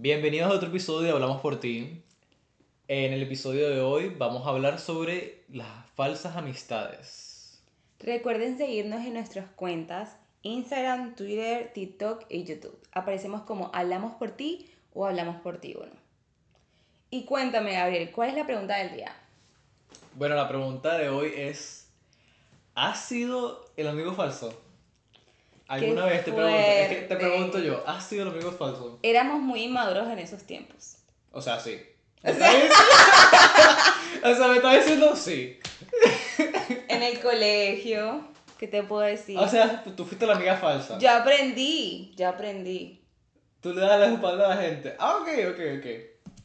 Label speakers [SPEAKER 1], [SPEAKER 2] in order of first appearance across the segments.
[SPEAKER 1] Bienvenidos a otro episodio de Hablamos por ti. En el episodio de hoy vamos a hablar sobre las falsas amistades.
[SPEAKER 2] Recuerden seguirnos en nuestras cuentas Instagram, Twitter, TikTok y YouTube. Aparecemos como Hablamos por ti o Hablamos por ti uno. Y cuéntame, Gabriel, ¿cuál es la pregunta del día?
[SPEAKER 1] Bueno, la pregunta de hoy es, ¿has sido el amigo falso? ¿Alguna vez te pregunto, es que te pregunto yo, ¿has sido el amigo falso?
[SPEAKER 2] Éramos muy inmaduros en esos tiempos.
[SPEAKER 1] O sea, sí. ¿Me estás diciendo? o sea, me estás diciendo sí.
[SPEAKER 2] En el colegio, ¿qué te puedo decir?
[SPEAKER 1] O sea, tú fuiste la amiga falsa.
[SPEAKER 2] ya aprendí, ya aprendí.
[SPEAKER 1] Tú le das la espalda a la gente. Ah, ok, ok, ok.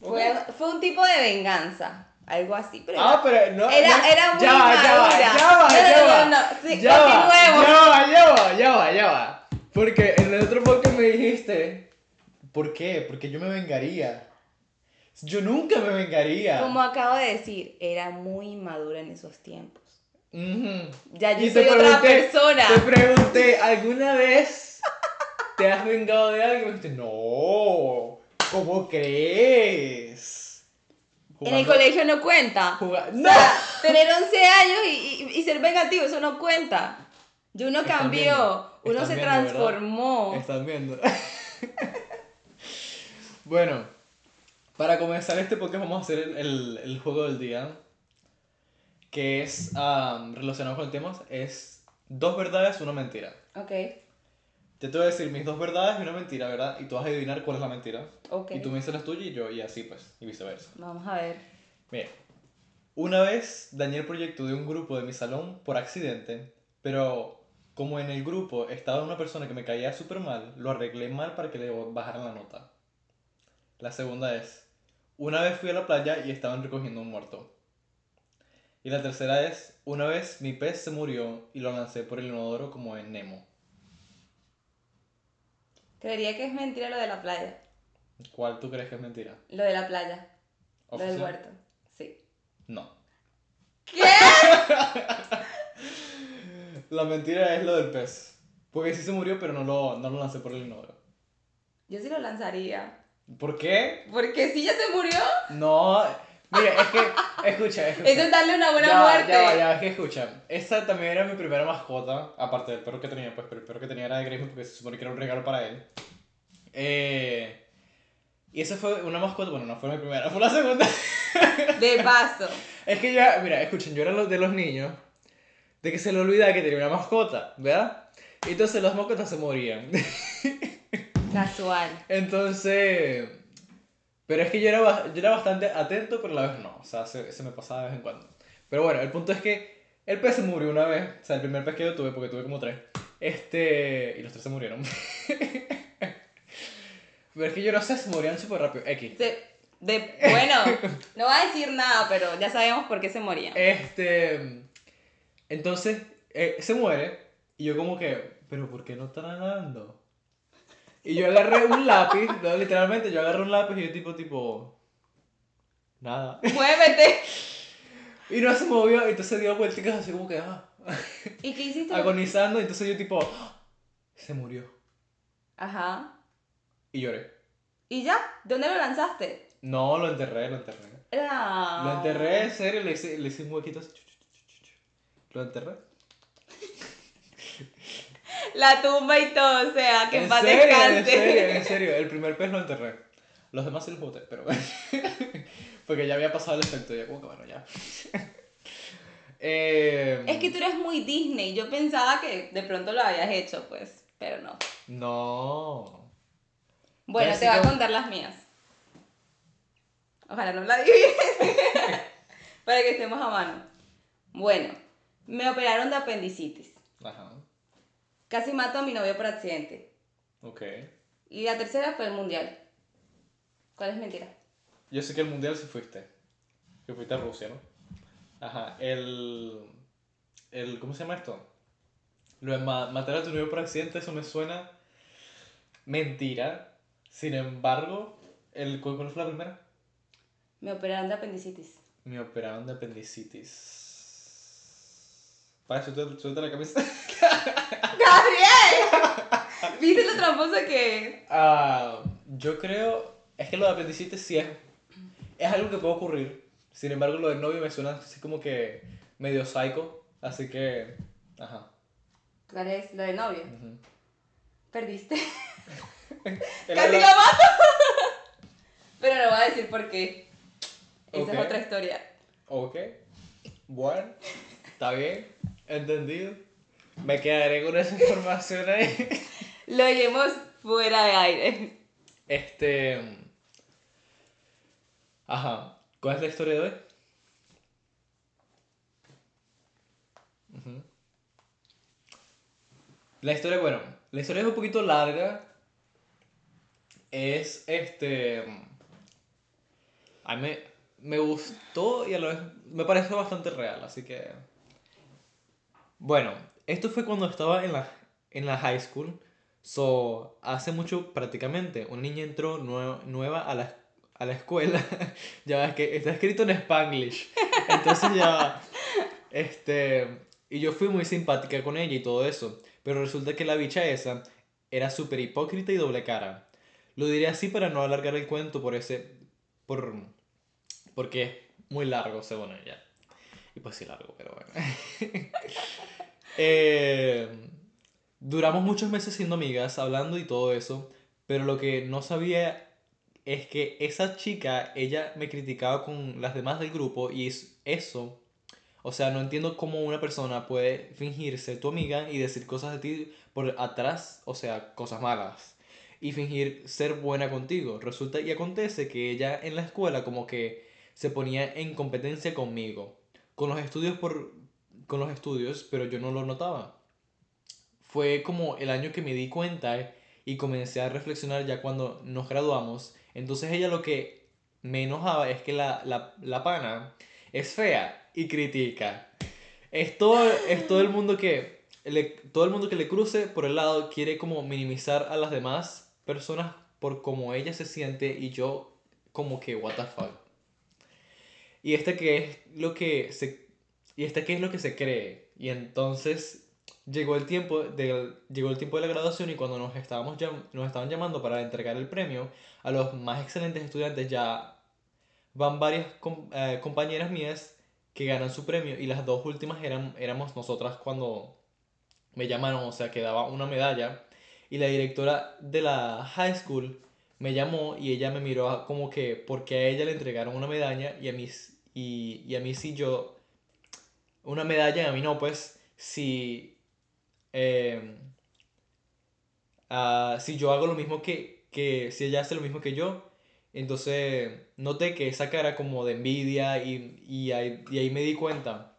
[SPEAKER 1] Ok.
[SPEAKER 2] Fue, fue un tipo de venganza, algo así. Pero
[SPEAKER 1] Ah, pero no.
[SPEAKER 2] Era-
[SPEAKER 1] no-
[SPEAKER 2] era muy
[SPEAKER 1] ya va, ya va,
[SPEAKER 2] madura.
[SPEAKER 1] ya va, ya va.
[SPEAKER 2] no, sí,
[SPEAKER 1] ya va, ya va, ya va, ya va, ya va. Porque en el otro podcast me dijiste, ¿por qué? Porque yo me vengaría. Yo nunca me vengaría.
[SPEAKER 2] como acabo de decir, era muy inmadura en esos tiempos. Ya yo
[SPEAKER 1] Y
[SPEAKER 2] soy otra persona.
[SPEAKER 1] Te pregunté, ¿alguna vez te has vengado de algo? Y me dijiste, no, ¿cómo crees?
[SPEAKER 2] En el
[SPEAKER 1] Jugando-
[SPEAKER 2] colegio no cuenta.
[SPEAKER 1] juga-
[SPEAKER 2] O
[SPEAKER 1] ¡No!
[SPEAKER 2] sea, tener 11 años y, y- y ser vengativo, eso no cuenta. Yo uno cambió,
[SPEAKER 1] viendo,
[SPEAKER 2] uno se
[SPEAKER 1] viendo, ¿verdad?
[SPEAKER 2] transformó.
[SPEAKER 1] Están viendo. bueno, para comenzar este podcast vamos a hacer el, el- el juego del día. Que es am, relacionado con el tema. Es dos verdades, una mentira.
[SPEAKER 2] Ok,
[SPEAKER 1] Yo te voy a decir mis dos verdades y una mentira, ¿verdad? Y tú vas a adivinar cuál es la mentira.
[SPEAKER 2] ok.
[SPEAKER 1] Y tú me dices las tuyas y yo, y así pues, y viceversa.
[SPEAKER 2] Vamos a ver.
[SPEAKER 1] Mira, una vez dañé el proyecto de un grupo de mi salón por accidente, pero como en el grupo estaba una persona que me caía súper mal, lo arreglé mal para que le bajaran la nota. La segunda es, una vez fui a la playa y estaban recogiendo un muerto. Y la tercera es, una vez mi pez se murió y lo lancé por el inodoro como en Nemo.
[SPEAKER 2] Creería que es mentira lo de la playa.
[SPEAKER 1] ¿Cuál tú crees que es mentira?
[SPEAKER 2] Lo de la playa. Lo del huerto. Sí.
[SPEAKER 1] No.
[SPEAKER 2] ¿Qué?
[SPEAKER 1] La mentira es lo del pez. Porque sí se murió, pero no lo, no lo lancé por el inodoro.
[SPEAKER 2] Yo sí lo lanzaría.
[SPEAKER 1] ¿Por qué?
[SPEAKER 2] Porque si ya se murió,
[SPEAKER 1] No. Mira, es que. Escucha, escucha.
[SPEAKER 2] eso es darle una buena
[SPEAKER 1] ya,
[SPEAKER 2] muerte.
[SPEAKER 1] Ya, ya, es que escucha. Esta también era mi primera mascota. Aparte del perro que tenía, pues, pero el perro que tenía era de Greyhound porque se supone que era un regalo para él. Eh. Y esa fue una mascota. Bueno, no fue mi primera, fue la segunda.
[SPEAKER 2] De paso.
[SPEAKER 1] Es que ya, mira, escuchen, yo era de los niños de que se le olvidaba que tenía una mascota, ¿verdad? Y entonces las mascotas se morían.
[SPEAKER 2] Casual.
[SPEAKER 1] Entonces, pero es que yo era, yo era bastante atento, pero a la vez no, o sea, se, se me pasaba de vez en cuando. Pero bueno, el punto es que el pez se murió una vez, o sea, el primer pez que yo tuve, porque tuve como tres, este, y los tres se murieron. pero es que yo no sé, se morían súper rápido, X.
[SPEAKER 2] Se- de, bueno, no va a decir nada, pero ya sabemos por qué se moría.
[SPEAKER 1] Este. Entonces, eh, se muere. Y yo, como que, ¿pero por qué no está nadando? Y yo agarré un lápiz, no, literalmente, yo agarré un lápiz y yo, tipo, tipo. Nada.
[SPEAKER 2] Muévete.
[SPEAKER 1] Y no se movió, y entonces dio vueltas así como que, ah,
[SPEAKER 2] ¿Y qué hiciste?
[SPEAKER 1] agonizando. Y entonces yo, tipo, ah, se murió.
[SPEAKER 2] Ajá.
[SPEAKER 1] Y lloré.
[SPEAKER 2] ¿Y ya? ¿Dónde lo lanzaste?
[SPEAKER 1] No, lo enterré, lo enterré.
[SPEAKER 2] Ah.
[SPEAKER 1] Lo enterré, en serio, le hice, le hice un huequito así. Lo enterré.
[SPEAKER 2] La tumba y todo, o sea, que en paz
[SPEAKER 1] serio, en
[SPEAKER 2] descanse.
[SPEAKER 1] serio, en serio. El primer pez lo enterré. Los demás sí los boté, pero. Porque ya había pasado el efecto, ya como que bueno, ya. Eh,
[SPEAKER 2] Es que tú eres muy Disney. Yo pensaba que de pronto lo habías hecho, pues, pero no.
[SPEAKER 1] No.
[SPEAKER 2] Bueno, te voy a contar las mías. Ojalá no la adivines. Para que estemos a mano. Bueno, me operaron de apendicitis.
[SPEAKER 1] Ajá.
[SPEAKER 2] Casi mato a mi novio por accidente.
[SPEAKER 1] Ok.
[SPEAKER 2] Y la tercera fue el mundial. ¿Cuál es mentira?
[SPEAKER 1] Yo sé que el mundial sí fuiste. Que fuiste a Rusia, ¿no? Ajá. El. el ¿Cómo se llama esto? Lo de ma- matar a tu novio por accidente, eso me suena. Mentira. Sin embargo, el, ¿cuál cuál fue la primera?
[SPEAKER 2] Me operaron de apendicitis.
[SPEAKER 1] Me operaron de apendicitis. Para suelta, suelta la camisa.
[SPEAKER 2] ¡Gabriel! ¿Viste lo tramposo que es?
[SPEAKER 1] Ah, yo creo. es que lo de apendicitis sí es, es algo que puede ocurrir. Sin embargo, lo del novio me suena así como que medio psycho. Así que, ajá.
[SPEAKER 2] ¿Cuál es lo de novio? Perdiste. ¡Casi la mato! Pero no voy a decir por qué. Esa es otra historia.
[SPEAKER 1] Ok. Bueno, está bien. Entendido. Me quedaré con esa información ahí.
[SPEAKER 2] Lo iremos fuera de aire.
[SPEAKER 1] Este. Ajá. ¿Cuál es la historia de hoy? La historia, bueno, la historia es un poquito larga. Es este. A mí me, me gustó y a la vez me pareció bastante real, así que. Bueno, esto fue cuando estaba en la, en la high school. So, hace mucho prácticamente, una niña entró nue- nueva a la, a la escuela. ya ves que está escrito en Spanglish. Entonces ya, este, y yo fui muy simpática con ella y todo eso. Pero resulta que la bicha esa era súper hipócrita y doble cara. Lo diré así para no alargar el cuento por ese, por, porque es muy largo según ella. Y pues sí largo, pero bueno. Eh, duramos muchos meses siendo amigas, hablando y todo eso, pero lo que no sabía es que esa chica, ella me criticaba con las demás del grupo y es- eso, o sea, no entiendo cómo una persona puede fingirse tu amiga y decir cosas de ti por atrás, o sea, cosas malas, y fingir ser buena contigo. Resulta y acontece que ella en la escuela como que se ponía en competencia conmigo, con los estudios por con los estudios, pero yo no lo notaba. Fue como el año que me di cuenta y comencé a reflexionar ya cuando nos graduamos. Entonces ella lo que me enojaba es que la, la, la pana es fea y critica. Es todo, es todo el mundo que le, todo el mundo que le cruce por el lado quiere como minimizar a las demás personas por cómo ella se siente y yo como que what the fuck. Y este que es lo que se y este que es lo que se cree. Y entonces llegó el tiempo de, llegó el tiempo de la graduación y cuando nos, estábamos nos estaban llamando para entregar el premio a los más excelentes estudiantes ya van varias eh, compañeras mías que ganan su premio y las dos últimas eran, éramos nosotras cuando me llamaron, o sea, que daba una medalla y la directora de la high school me llamó y ella me miró como que porque a ella le entregaron una medalla y a mí, y, y a mí sí yo una medalla a mí no, pues si, eh, ah, si yo hago lo mismo que, que si ella hace lo mismo que yo, entonces noté que esa cara como de envidia y, y, ahí, y ahí me di cuenta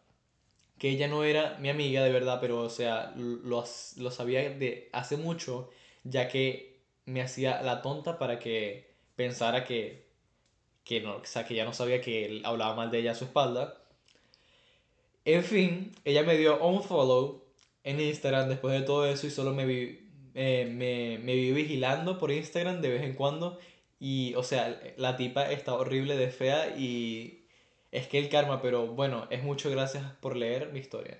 [SPEAKER 1] que ella no era mi amiga de verdad, pero o sea, lo, lo sabía de hace mucho, ya que me hacía la tonta para que pensara que, que no, o sea, que ya no sabía que él hablaba mal de ella a su espalda. En fin, ella me dio un follow en Instagram después de todo eso y solo me vi, eh, me, me vi vigilando por Instagram de vez en cuando. Y, o sea, la tipa está horrible de fea y es que el karma, pero bueno, es mucho gracias por leer mi historia.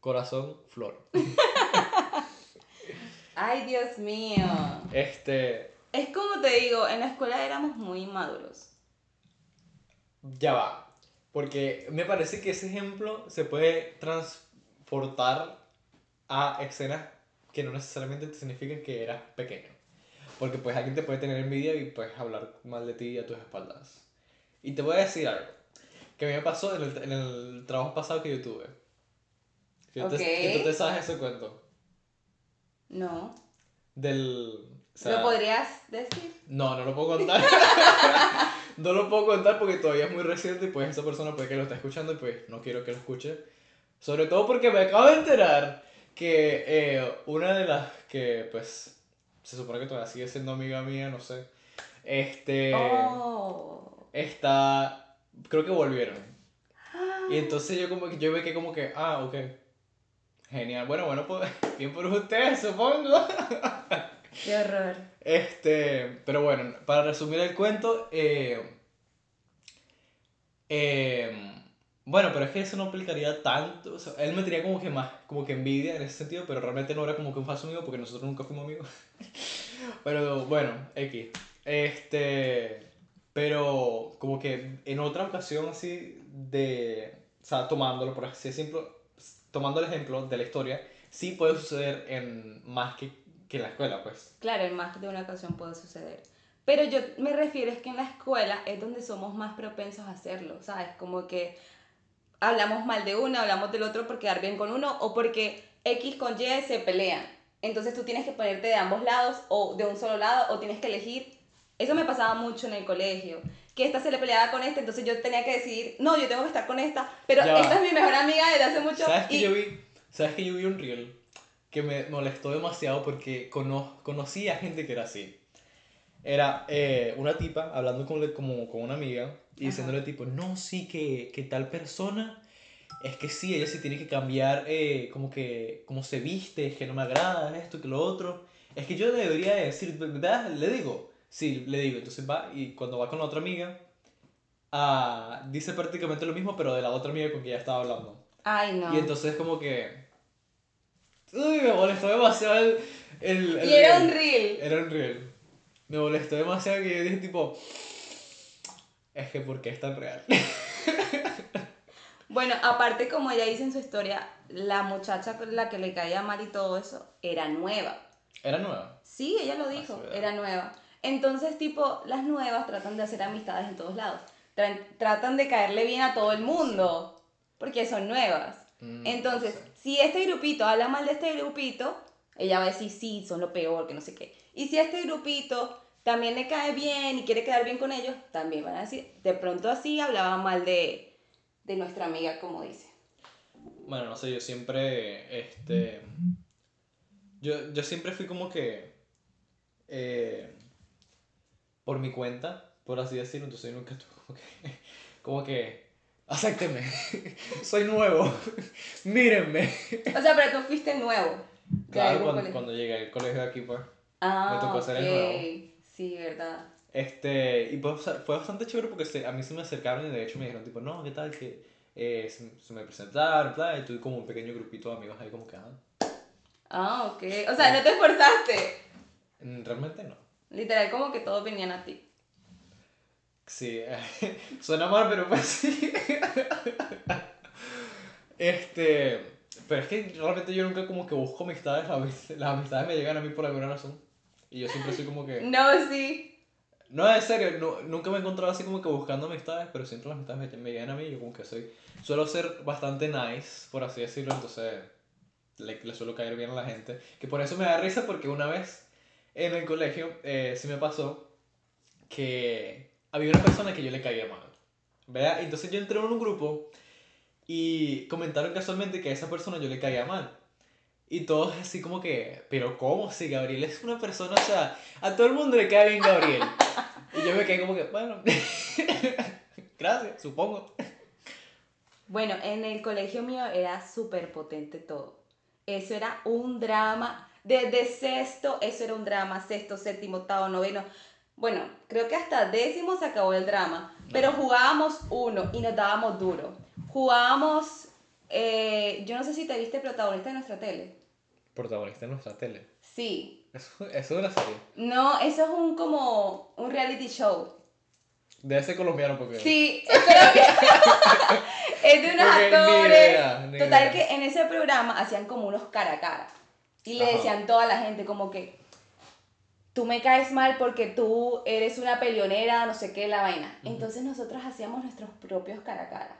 [SPEAKER 1] Corazón, flor.
[SPEAKER 2] Ay, Dios mío.
[SPEAKER 1] Este,
[SPEAKER 2] Es como te digo, en la escuela éramos muy inmaduros.
[SPEAKER 1] ya va. Porque me parece que ese ejemplo se puede transportar a escenas que no necesariamente te significan que eras pequeño. Porque pues alguien te puede tener envidia y puedes hablar mal de ti a tus espaldas. Y te voy a decir algo. Que a mí me pasó en el, en el trabajo pasado que yo tuve. Que, tú te-
[SPEAKER 2] Ok.
[SPEAKER 1] que tú te sabes ese cuento.
[SPEAKER 2] No.
[SPEAKER 1] Del... o sea,
[SPEAKER 2] ¿Lo podrías decir?
[SPEAKER 1] No, no lo puedo contar. no lo puedo contar porque todavía es muy reciente y pues esa persona puede que lo está escuchando y pues no quiero que lo escuche. Sobre todo porque me acabo de enterar que eh, una de las que pues se supone que todavía sigue siendo amiga mía, no sé. Este...
[SPEAKER 2] Oh.
[SPEAKER 1] Está... Creo que volvieron. Y entonces yo como que yo ve que como que, ah, ok. Genial. Bueno, bueno, pues bien por ustedes, supongo.
[SPEAKER 2] Qué horror.
[SPEAKER 1] Este, pero bueno, para resumir el cuento, eh, eh, bueno, pero es que eso no aplicaría tanto, o sea, él me tenía como que más, como que envidia en ese sentido, pero realmente no era como que un falso amigo porque nosotros nunca fuimos amigos. Pero bueno, X. Este, pero como que en otra ocasión así de, o sea, tomándolo por así decirlo, tomando el ejemplo de la historia, sí puede suceder en más que, que en la escuela, pues.
[SPEAKER 2] Claro, en más de una ocasión puede suceder. Pero yo me refiero es que en la escuela es donde somos más propensos a hacerlo, ¿sabes? Como que hablamos mal de uno, hablamos del otro por quedar bien con uno o porque X con Y se pelean. Entonces tú tienes que ponerte de ambos lados o de un solo lado o tienes que elegir. Eso me pasaba mucho en el colegio. Que esta se le peleaba con esta, entonces yo tenía que decidir, no, yo tengo que estar con esta, pero
[SPEAKER 1] Ya va.
[SPEAKER 2] esta es mi mejor amiga desde hace mucho.
[SPEAKER 1] ¿Sabes que
[SPEAKER 2] y-
[SPEAKER 1] yo vi? ¿Sabes que yo vi un reel que me molestó demasiado porque cono conocí a gente que era así? Era eh, una tipa hablando con, como, con una amiga y
[SPEAKER 2] Ajá.
[SPEAKER 1] diciéndole tipo, no, sí, que, que tal persona, es que sí, ella sí tiene que cambiar eh, como que, como se viste, es que no me agrada esto, que lo otro. Es que yo debería decir, ¿verdad? Le digo, sí, le digo. Entonces va y cuando va con la otra amiga, ah, dice prácticamente lo mismo, pero de la otra amiga con quien ella estaba hablando.
[SPEAKER 2] Ay, no.
[SPEAKER 1] Y entonces como que... Uy, me molestó demasiado el... el, el
[SPEAKER 2] Y era un
[SPEAKER 1] reel. Era un reel. Me molestó demasiado que yo dije tipo... Es que ¿por qué es tan real?
[SPEAKER 2] Bueno, aparte como ella dice en su historia, la muchacha con la que le caía mal y todo eso era nueva.
[SPEAKER 1] Era nueva.
[SPEAKER 2] Sí, ella lo dijo,
[SPEAKER 1] sí, ¿verdad?
[SPEAKER 2] era nueva. Entonces, tipo, las nuevas tratan de hacer amistades en todos lados. Tra- tratan de caerle bien a todo el mundo, porque son nuevas.
[SPEAKER 1] Mm,
[SPEAKER 2] Entonces,
[SPEAKER 1] no sé.
[SPEAKER 2] si este grupito habla mal de este grupito, ella va a decir, sí, son lo peor, que no sé qué. Y si este grupito también le cae bien y quiere quedar bien con ellos, también van a decir, de pronto así hablaba mal de, de nuestra amiga, como dice.
[SPEAKER 1] Bueno, no sé, yo siempre, este... Yo, yo siempre fui como que... eh, por mi cuenta, por así decirlo, entonces yo nunca estuve como que... Como que... Acéptenme. Soy nuevo. Mírenme.
[SPEAKER 2] O sea, pero tú fuiste nuevo.
[SPEAKER 1] Claro, cuando, cuando llegué al colegio de aquí, pues.
[SPEAKER 2] Ah,
[SPEAKER 1] me tocó hacer el nuevo.
[SPEAKER 2] Sí, verdad.
[SPEAKER 1] Este, y pues, fue bastante chévere porque se- a mí se me acercaron y de hecho me dijeron, tipo, no, ¿qué tal? Que eh, se, se me presentaron, bla, y tuve como un pequeño grupito de amigos ahí, como que, ah,
[SPEAKER 2] Ah, ok. O sea, no te esforzaste.
[SPEAKER 1] mm, realmente no.
[SPEAKER 2] Literal, como que todos venían a ti.
[SPEAKER 1] Sí, suena mal, pero pues sí. Este, pero es que realmente yo nunca como que busco amistades, las, amist- las amistades me llegan a mí por alguna razón. Y yo siempre soy como que...
[SPEAKER 2] No, sí.
[SPEAKER 1] No, en serio, no- nunca me he encontrado así como que buscando amistades, pero siempre las amistades me, me llegan a mí y yo como que soy... Suelo ser bastante nice, por así decirlo, entonces le, le suelo caer bien a la gente. Que por eso me da risa porque una vez en el colegio eh, me pasó que había una persona que yo le caía mal. ¿Verdad? Entonces yo entré en un grupo y comentaron casualmente que a esa persona yo le caía mal. Y todos así como que, pero ¿cómo? Si Gabriel es una persona, o sea, a todo el mundo le cae bien Gabriel. Y yo me quedé como que, bueno, gracias, supongo.
[SPEAKER 2] Bueno, en el colegio mío era súper potente todo. Eso era un drama. Desde sexto, eso era un drama. Sexto, séptimo, octavo, noveno. Bueno, creo que hasta décimo se acabó el drama. Pero jugábamos uno y nos dábamos duro. Jugábamos, eh, yo no sé si te viste protagonista de nuestra tele.
[SPEAKER 1] Protagonista en nuestra tele.
[SPEAKER 2] Sí.
[SPEAKER 1] Eso, eso es una serie.
[SPEAKER 2] No, eso es un como un reality show.
[SPEAKER 1] Debe ser colombiano porque...
[SPEAKER 2] Sí, es colombiano. es de unos
[SPEAKER 1] Porque ni
[SPEAKER 2] actores.
[SPEAKER 1] idea, ni
[SPEAKER 2] Total
[SPEAKER 1] idea.
[SPEAKER 2] que en ese programa hacían como unos cara a cara. Y le
[SPEAKER 1] Ajá.
[SPEAKER 2] decían toda la gente como que tú me caes mal porque tú eres una peleonera, no sé qué, la vaina. Entonces nosotros hacíamos nuestros propios cara a cara.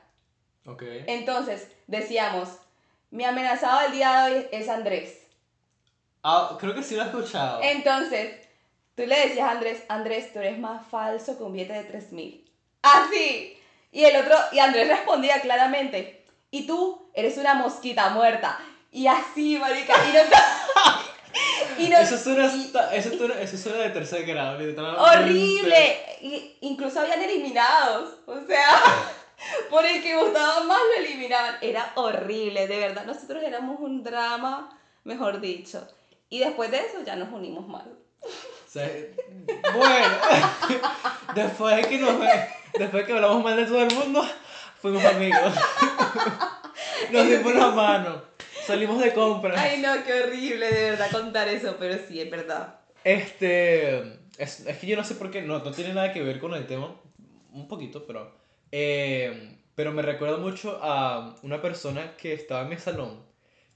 [SPEAKER 1] Ok.
[SPEAKER 2] Entonces decíamos, mi amenazado del día de hoy es Andrés.
[SPEAKER 1] Ah, creo que sí lo he escuchado.
[SPEAKER 2] Entonces, tú le decías a Andrés, Andrés, tú eres más falso que un billete de 3000. Así. Y el otro, y Andrés respondía claramente, y tú eres una mosquita muerta. Y así, marica. Y no, y no-
[SPEAKER 1] Eso suena,
[SPEAKER 2] y-
[SPEAKER 1] eso, suena, eso suena de tercer grado,
[SPEAKER 2] horrible. Y incluso habían eliminados. O sea, por el que gustaba más lo eliminaban. Era horrible, de verdad. Nosotros éramos un drama, mejor dicho. Y después de eso ya nos unimos.
[SPEAKER 1] O sea, bueno, después de que nos, después de que hablamos mal de todo el mundo, fuimos amigos. Nos dimos la mano, salimos de compras.
[SPEAKER 2] Ay, no, qué horrible de verdad contar eso, pero sí, es verdad.
[SPEAKER 1] Este, es, es que yo no sé por qué, no, no tiene nada que ver con el tema, un poquito, pero... eh, pero me recuerda mucho a una persona que estaba en mi salón,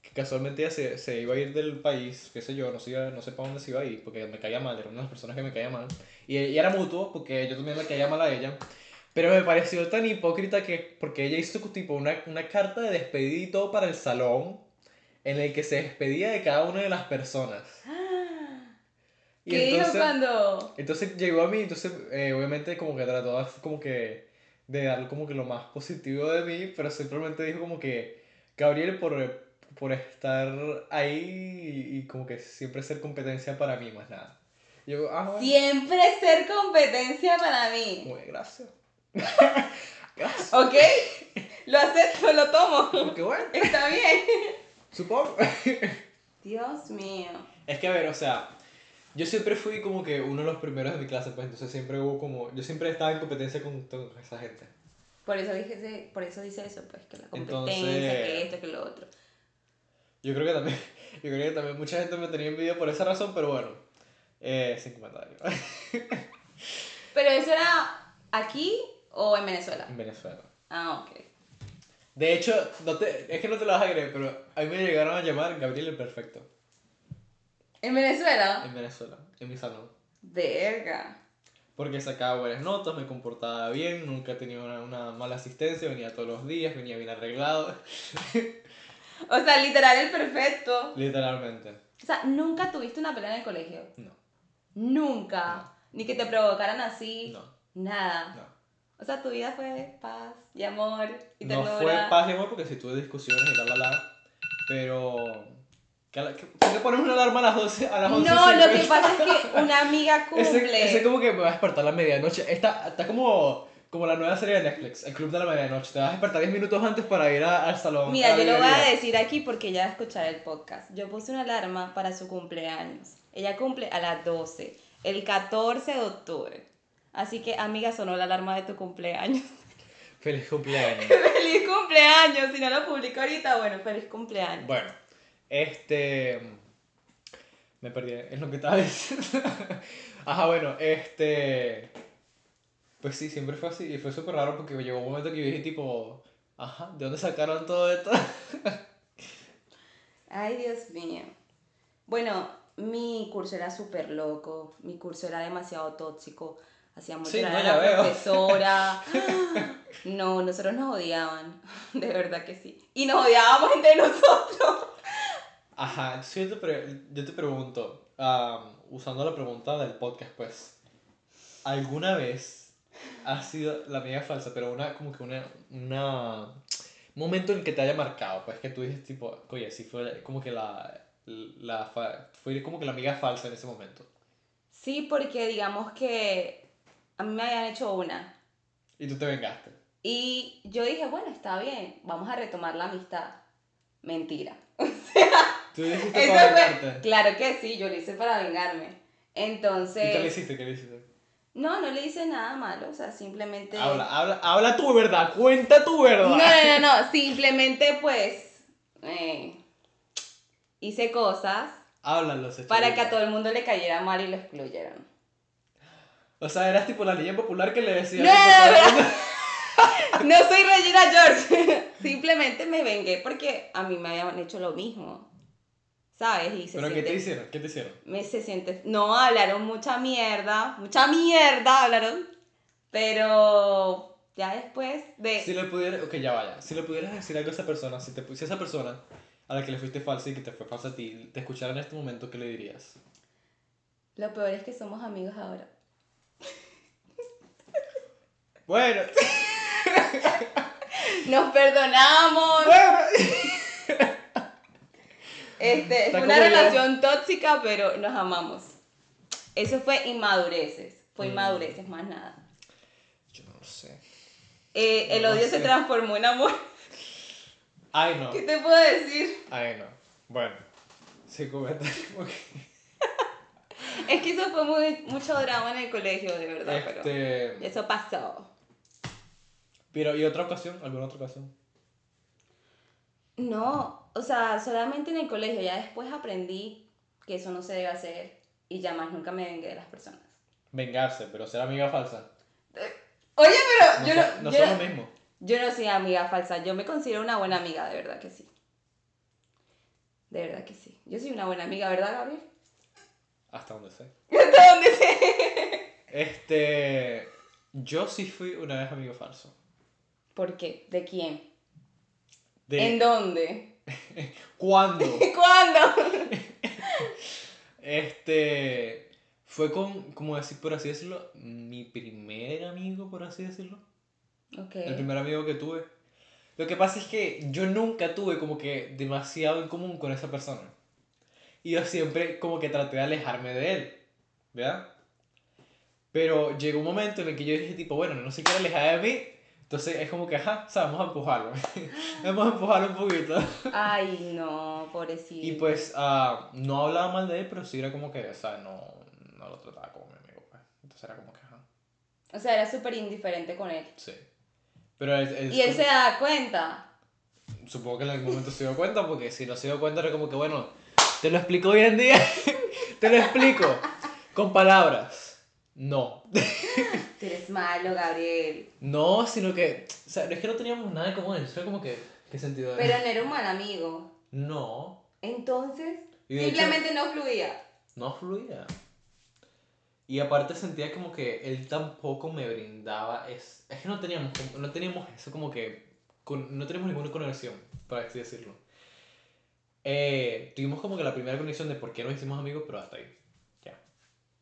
[SPEAKER 1] que casualmente ella se, se iba a ir del país, qué sé yo, no sé, no sé para dónde se iba a ir, porque me caía mal, era una de las personas que me caía mal. Y, y era mutuo, porque yo también le caía mal a ella. Pero me pareció tan hipócrita que, porque ella hizo tipo una, una carta de despedida y todo para el salón, en el que se despedía de cada una de las personas. Y
[SPEAKER 2] ¿Qué dijo
[SPEAKER 1] entonces-
[SPEAKER 2] cuando?
[SPEAKER 1] entonces llegó a mí, entonces eh, obviamente como que trató como que de dar como que lo más positivo de mí, pero simplemente dijo como que Gabriel por, por estar ahí y, y como que siempre ser competencia para mí, más nada. Yo, ah, bueno,
[SPEAKER 2] Siempre ser competencia para mí.
[SPEAKER 1] muy gracias. gracias.
[SPEAKER 2] ¿Ok? Lo acepto, lo tomo.
[SPEAKER 1] Porque bueno,
[SPEAKER 2] Está bien.
[SPEAKER 1] supongo.
[SPEAKER 2] Dios mío.
[SPEAKER 1] Es que a ver, o sea, yo siempre fui como que uno de los primeros de mi clase, pues entonces siempre hubo como, yo siempre estaba en competencia con, con esa gente.
[SPEAKER 2] Por eso dije, por eso dice eso, pues, que la competencia,
[SPEAKER 1] Entonces-
[SPEAKER 2] que esto, que lo otro.
[SPEAKER 1] Yo creo que también, yo creo que también mucha gente me tenía envidia por esa razón, pero bueno, eh, sin comentario.
[SPEAKER 2] Pero eso era aquí o en Venezuela.
[SPEAKER 1] en Venezuela.
[SPEAKER 2] Ah, ok.
[SPEAKER 1] De hecho, no te, es que no te lo vas a creer, pero a mí me llegaron a llamar Gabriel el Perfecto.
[SPEAKER 2] ¿En Venezuela?
[SPEAKER 1] En Venezuela, en mi salón.
[SPEAKER 2] Verga.
[SPEAKER 1] Porque sacaba buenas notas, me comportaba bien, nunca tenía una, una mala asistencia, venía todos los días, venía bien arreglado,
[SPEAKER 2] O sea, literal el perfecto.
[SPEAKER 1] literalmente.
[SPEAKER 2] O sea, nunca tuviste una pelea en el colegio.
[SPEAKER 1] No,
[SPEAKER 2] Nunca. Ni que te provocaran así.
[SPEAKER 1] no,
[SPEAKER 2] Nada.
[SPEAKER 1] no.
[SPEAKER 2] O sea, tu vida fue paz y amor y
[SPEAKER 1] No
[SPEAKER 2] ternura.
[SPEAKER 1] fue paz y amor porque sí tuve discusiones y la la la, pero... ¿qué- qué- ¿Por qué pones una alarma a las 12? A las 11
[SPEAKER 2] No, lo que pasa es que una amiga cumple.
[SPEAKER 1] Ese, ese como que me va a despertar a la medianoche. Está, está como, como la nueva serie de Netflix, El Club de la Medianoche. Te vas a despertar 10 minutos antes para ir a- al salón.
[SPEAKER 2] Mira, yo lo voy a decir aquí porque ya escuchar el podcast. Yo puse una alarma para su cumpleaños. Ella cumple a las 12, el 14 de octubre. Así que, amiga, sonó la alarma de tu cumpleaños.
[SPEAKER 1] Feliz cumpleaños.
[SPEAKER 2] ¡Feliz cumpleaños! Si no lo publico ahorita, bueno, feliz cumpleaños.
[SPEAKER 1] bueno, este... Me perdí en lo que estaba diciendo. Ajá, bueno, este... Pues sí, siempre fue así. Y fue súper raro porque llegó un momento que yo dije tipo... Ajá, ¿de dónde sacaron todo esto?
[SPEAKER 2] Ay, Dios mío. Bueno, mi curso era súper loco. Mi curso era demasiado tóxico. Hacíamos
[SPEAKER 1] Sí,
[SPEAKER 2] llorar
[SPEAKER 1] no,
[SPEAKER 2] a
[SPEAKER 1] ya
[SPEAKER 2] la
[SPEAKER 1] veo.
[SPEAKER 2] profesora. No, nosotros nos odiaban. De verdad que sí. Y nos odiábamos entre nosotros.
[SPEAKER 1] Ajá, entonces yo te, pre- yo te pregunto, usando la pregunta del podcast, pues, ¿alguna vez ha sido la amiga falsa, pero una, como que una, una, un momento en que te haya marcado, pues, que tú dices, tipo, oye, sí fue como que la, la, fue como que la amiga falsa en ese momento?
[SPEAKER 2] Sí, porque digamos que a mí me habían hecho una.
[SPEAKER 1] Y tú te vengaste.
[SPEAKER 2] Y yo dije, bueno, está bien, vamos a retomar la amistad. Mentira.
[SPEAKER 1] ¿Tú lo hiciste para vengarte?
[SPEAKER 2] claro que sí, yo lo hice para vengarme.
[SPEAKER 1] ¿Y
[SPEAKER 2] Entonces,
[SPEAKER 1] qué le hiciste? ¿Qué le hiciste?
[SPEAKER 2] no, no le hice nada malo, o sea, simplemente...
[SPEAKER 1] Habla, habla, habla tu verdad, cuenta tu verdad.
[SPEAKER 2] No, no, no, no, simplemente pues eh, hice cosas
[SPEAKER 1] Háblalo, se
[SPEAKER 2] para que a todo el mundo le cayera mal y lo excluyeran.
[SPEAKER 1] O sea, eras tipo la niña popular que le decía...
[SPEAKER 2] No, no, soy Regina George, simplemente me vengué porque a mí me habían hecho lo mismo, ¿sabes? Y se
[SPEAKER 1] ¿Pero qué te
[SPEAKER 2] siente-
[SPEAKER 1] hicieron? ¿Qué te hicieron?
[SPEAKER 2] me se siente, no, hablaron mucha mierda, mucha mierda hablaron, pero ya después de...
[SPEAKER 1] Si le pudieras, ok, ya vaya. Si le pudieras decir algo a esa persona, si, te, si esa persona a la que le fuiste falsa y que te fue falsa a ti, te escuchara en este momento, ¿qué le dirías?
[SPEAKER 2] Lo peor es que somos amigos ahora.
[SPEAKER 1] Bueno,
[SPEAKER 2] Nos perdonamos.
[SPEAKER 1] bueno.
[SPEAKER 2] Este,
[SPEAKER 1] Está
[SPEAKER 2] fue una
[SPEAKER 1] yo.
[SPEAKER 2] relación tóxica, pero nos amamos. Eso fue inmadureces. Fue
[SPEAKER 1] Mm.
[SPEAKER 2] inmadureces, más nada.
[SPEAKER 1] Yo no lo sé.
[SPEAKER 2] Eh, el odio
[SPEAKER 1] sé.
[SPEAKER 2] se transformó en amor.
[SPEAKER 1] Ay, no.
[SPEAKER 2] ¿Qué te puedo decir?
[SPEAKER 1] Ay, no. Bueno. Sí, comentario.
[SPEAKER 2] Es que eso fue muy, mucho drama en el colegio, de verdad. Pero
[SPEAKER 1] Este.
[SPEAKER 2] eso pasó.
[SPEAKER 1] Pero, ¿y otra ocasión? ¿Alguna otra ocasión?
[SPEAKER 2] No, o sea, solamente en el colegio. Ya después aprendí que eso no se debe hacer y ya más nunca me vengué de las personas.
[SPEAKER 1] vengarse, pero ser amiga falsa.
[SPEAKER 2] Oye, pero
[SPEAKER 1] No,
[SPEAKER 2] yo no,
[SPEAKER 1] no
[SPEAKER 2] yo,
[SPEAKER 1] son
[SPEAKER 2] no-
[SPEAKER 1] lo mismo.
[SPEAKER 2] yo no soy amiga falsa, yo me considero una buena amiga, de verdad que sí. De verdad que sí. Yo soy una buena amiga, ¿verdad, Gabriel?
[SPEAKER 1] Hasta donde sé.
[SPEAKER 2] ¿Hasta dónde sé?
[SPEAKER 1] Este. Yo sí fui una vez amigo falso.
[SPEAKER 2] ¿Por qué? ¿De quién?
[SPEAKER 1] De.
[SPEAKER 2] ¿En dónde?
[SPEAKER 1] ¿Cuándo?
[SPEAKER 2] ¿Cuándo?
[SPEAKER 1] Este. Fue con, como decir, por así decirlo, mi primer amigo, por así decirlo.
[SPEAKER 2] Ok.
[SPEAKER 1] El primer amigo que tuve. Lo que pasa es que yo nunca tuve como que demasiado en común con esa persona. Y yo siempre como que traté de alejarme de él. ¿Verdad? Pero llegó un momento en el que yo dije tipo, bueno, no se quiere alejar de mí. Entonces es como que, ajá, o sea, vamos a empujarlo. vamos a empujarlo un poquito.
[SPEAKER 2] Ay, no, pobrecito.
[SPEAKER 1] Y pues ah, no hablaba mal de él, pero sí era como que, o sea, no, no lo trataba como mi amigo. Pues. Entonces era como que, ajá,
[SPEAKER 2] O sea, era súper indiferente con él.
[SPEAKER 1] sí. Pero él, él-
[SPEAKER 2] Y él se da cuenta.
[SPEAKER 1] supongo que en algún momento se dio cuenta, porque si no se dio cuenta era como que, bueno, te lo explico hoy en día, te lo explico con palabras. No.
[SPEAKER 2] Tú eres malo, Gabriel.
[SPEAKER 1] No, sino que, o sea, es que no teníamos nada en común, eso era como que, ¿qué sentido
[SPEAKER 2] Pero no era un mal amigo.
[SPEAKER 1] No,
[SPEAKER 2] Entonces,
[SPEAKER 1] hecho-
[SPEAKER 2] simplemente no fluía.
[SPEAKER 1] no fluía. Y aparte sentía como que él tampoco me brindaba, es, es que no teníamos, no teníamos eso como que, con- no teníamos ninguna conexión, por así decirlo. Eh, tuvimos como que la primera conexión de por qué nos hicimos amigos, pero hasta ahí. Ya.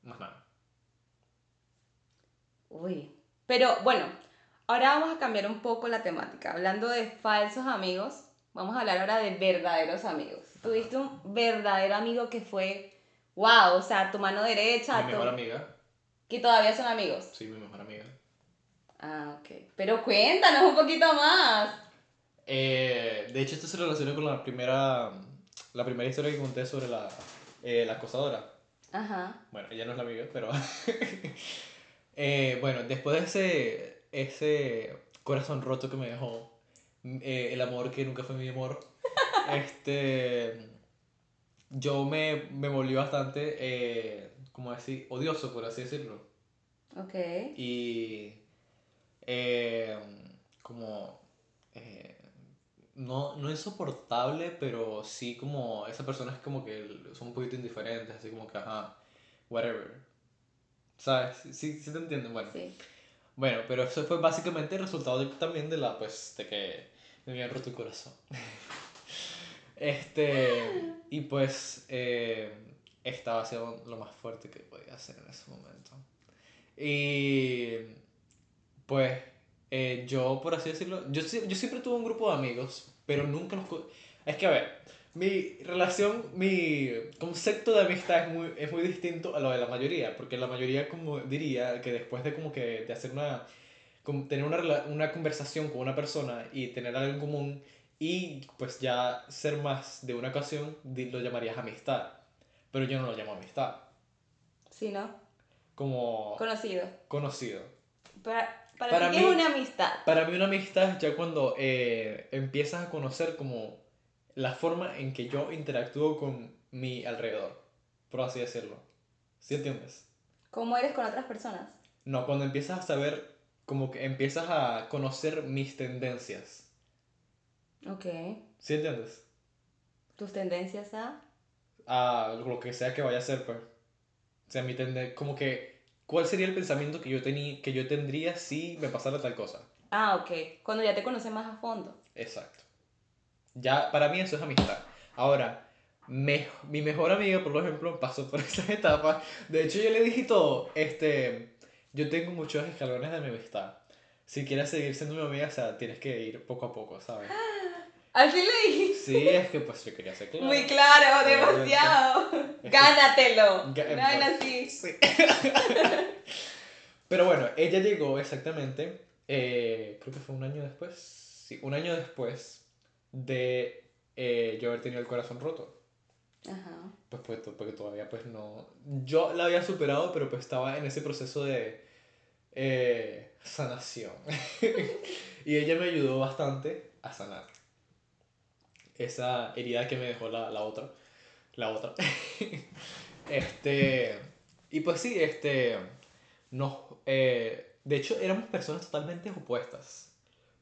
[SPEAKER 1] Más nada.
[SPEAKER 2] Uy. Pero bueno, ahora vamos a cambiar un poco la temática. Hablando de falsos amigos, vamos a hablar ahora de verdaderos amigos. Tuviste un verdadero amigo que fue, wow, o sea, tu mano derecha,
[SPEAKER 1] Mi
[SPEAKER 2] tu-
[SPEAKER 1] mejor amiga.
[SPEAKER 2] que todavía son amigos.
[SPEAKER 1] Sí, mi mejor amiga.
[SPEAKER 2] Ah, ok. Pero cuéntanos un poquito más.
[SPEAKER 1] Eh, de hecho, esto se relaciona con la primera, la primera historia que conté sobre la, eh, la acosadora.
[SPEAKER 2] Ajá.
[SPEAKER 1] Bueno, ella no es la amiga, pero... Eh, bueno, después de ese, ese corazón roto que me dejó, mm, eh, el amor que nunca fue mi amor, este, yo me, me volví bastante, eh, como decir, odioso, por así decirlo.
[SPEAKER 2] Ok.
[SPEAKER 1] Y eh, como eh, no, no insoportable, pero sí como esa persona es como que son un poquito indiferentes, así como que, ajá, whatever. ¿Sabes? Sí, sí te entienden, bueno.
[SPEAKER 2] Sí.
[SPEAKER 1] Bueno, pero eso fue básicamente el resultado de- también de la, pues, de que me habían roto el corazón. Este, y pues eh, estaba haciendo lo más fuerte que podía hacer en ese momento. Y pues eh, yo, por así decirlo, yo, yo siempre tuve un grupo de amigos, pero nunca los... Es que, a ver, mi relación, mi concepto de amistad es muy, es muy distinto a lo de la mayoría, porque la mayoría como diría que después de como que de hacer una, tener una, una conversación con una persona y tener algo en común y pues ya ser más de una ocasión, lo llamarías amistad, pero yo no lo llamo amistad,
[SPEAKER 2] Sí, ¿no?
[SPEAKER 1] como
[SPEAKER 2] Conocido.
[SPEAKER 1] conocido.
[SPEAKER 2] Para, para,
[SPEAKER 1] Para
[SPEAKER 2] ti, ¿qué
[SPEAKER 1] mí-
[SPEAKER 2] es una amistad?
[SPEAKER 1] Para mí una amistad es ya cuando eh, empiezas a conocer como la forma en que yo interactúo con mi alrededor, por así decirlo. ¿Sí entiendes?
[SPEAKER 2] ¿Cómo eres con otras personas?
[SPEAKER 1] No, cuando empiezas a saber, como que empiezas a conocer mis tendencias.
[SPEAKER 2] Ok.
[SPEAKER 1] ¿Sí entiendes?
[SPEAKER 2] Tus tendencias a...
[SPEAKER 1] A lo que sea que vaya a ser, pues. O sea, mi tende como que, ¿cuál sería el pensamiento que yo, tení, que yo tendría si me pasara tal cosa?
[SPEAKER 2] Ah, ok. Cuando ya te conoces más a fondo.
[SPEAKER 1] Exacto. Ya, para mí eso es amistad. Ahora, me- mi mejor amiga, por ejemplo, pasó por esa etapa. De hecho, yo le dije todo, este, yo tengo muchos escalones de mi amistad. Si quieres seguir siendo mi amiga, o sea, tienes que ir poco a poco, ¿sabes?
[SPEAKER 2] Así le dije.
[SPEAKER 1] Sí, es que pues yo quería ser claro.
[SPEAKER 2] Muy claro, demasiado.
[SPEAKER 1] Que-
[SPEAKER 2] Gánatelo. Vaina así.
[SPEAKER 1] Sí. Pero bueno, ella llegó exactamente, eh, creo que fue un año después, sí, un año después de eh, yo haber tenido el corazón roto.
[SPEAKER 2] Ajá.
[SPEAKER 1] Pues, pues porque todavía pues no... Yo la había superado, pero pues estaba en ese proceso de eh, sanación. y ella me ayudó bastante a sanar esa herida que me dejó la, la otra. La otra. este... Y pues sí, este... nos... eh, de hecho, éramos personas totalmente opuestas.